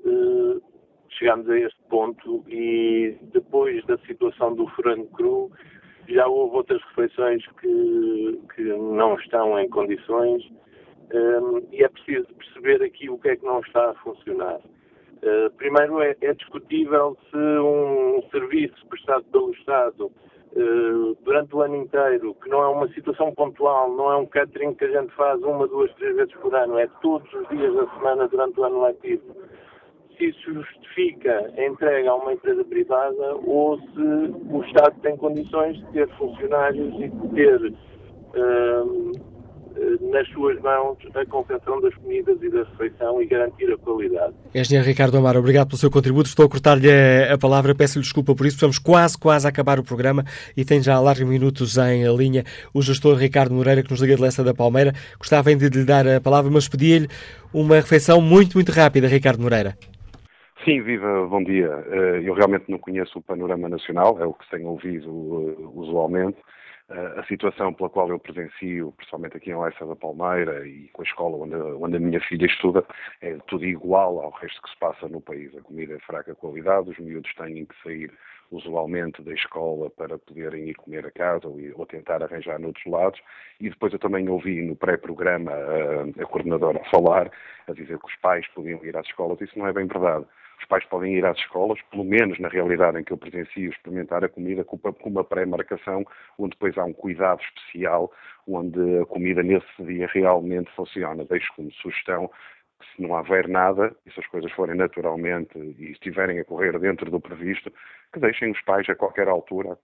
chegámos a este ponto e depois da situação do frango cru, já houve outras refeições que, que não estão em condições um, e é preciso perceber aqui o que é que não está a funcionar. Uh, primeiro, é, é, discutível se um serviço prestado pelo Estado uh, durante o ano inteiro, que não é uma situação pontual, não é um catering que a gente faz uma, duas, três vezes por ano, é todos os dias da semana durante o ano letivo, se isso justifica a entrega a uma empresa privada ou se o Estado tem condições de ter funcionários e de ter um, nas suas mãos a confecção das comidas e da refeição e garantir a qualidade. Engenheiro Ricardo Amaro, obrigado pelo seu contributo. Estou a cortar-lhe a palavra, peço-lhe desculpa por isso. Estamos quase, quase a acabar o programa e tem já largos minutos em linha o gestor Ricardo Moreira, que nos liga de Lessa da Palmeira. Gostava ainda de lhe dar a palavra, mas pedi-lhe uma refeição muito, muito rápida, Ricardo Moreira. Sim, viva, bom dia. Eu realmente não conheço o panorama nacional, é o que tenho ouvido usualmente. Uh, a situação pela qual eu presencio, principalmente aqui em Leça da Palmeira e com a escola onde, onde, a minha filha estuda, é tudo igual ao resto que se passa no país. A comida é fraca qualidade, os miúdos têm que sair usualmente da escola para poderem ir comer a casa ou, ou tentar arranjar noutros lados. E depois eu também ouvi no pré-programa a, a coordenadora falar, a dizer que os pais podiam ir às escolas. Isso não é bem verdade. Pais podem ir às escolas, pelo menos na realidade em que eu presencio, experimentar a comida com uma pré-marcação, onde depois há um cuidado especial, onde a comida nesse dia realmente funciona. Deixo como sugestão que se não houver nada, e se as coisas forem naturalmente e estiverem a correr dentro do previsto, que deixem os pais a qualquer altura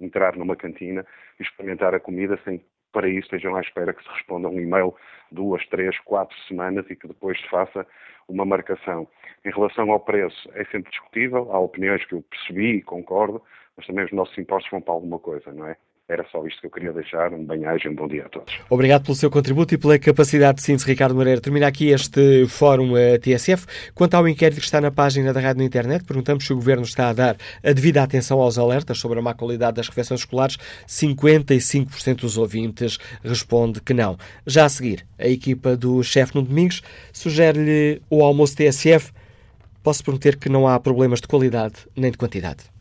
entrar numa cantina e experimentar a comida sem para isso estejam à espera que se responda um e-mail duas, três, quatro semanas e que depois se faça uma marcação. Em relação ao preço, é sempre discutível, há opiniões que eu percebi e concordo, mas também os nossos impostos vão para alguma coisa, não é? Era só isto que eu queria deixar. Um bem-aja, um bom dia a todos. Obrigado pelo seu contributo e pela capacidade de síntese, Ricardo Moreira. Termina aqui este fórum uh, TSF. Quanto ao inquérito que está na página da rádio na internet, perguntamos se o Governo está a dar a devida atenção aos alertas sobre a má qualidade das refeições escolares. 55% dos ouvintes responde que não. Já a seguir, a equipa do chefe no Domingos sugere-lhe o almoço TSF. Posso prometer que não há problemas de qualidade nem de quantidade.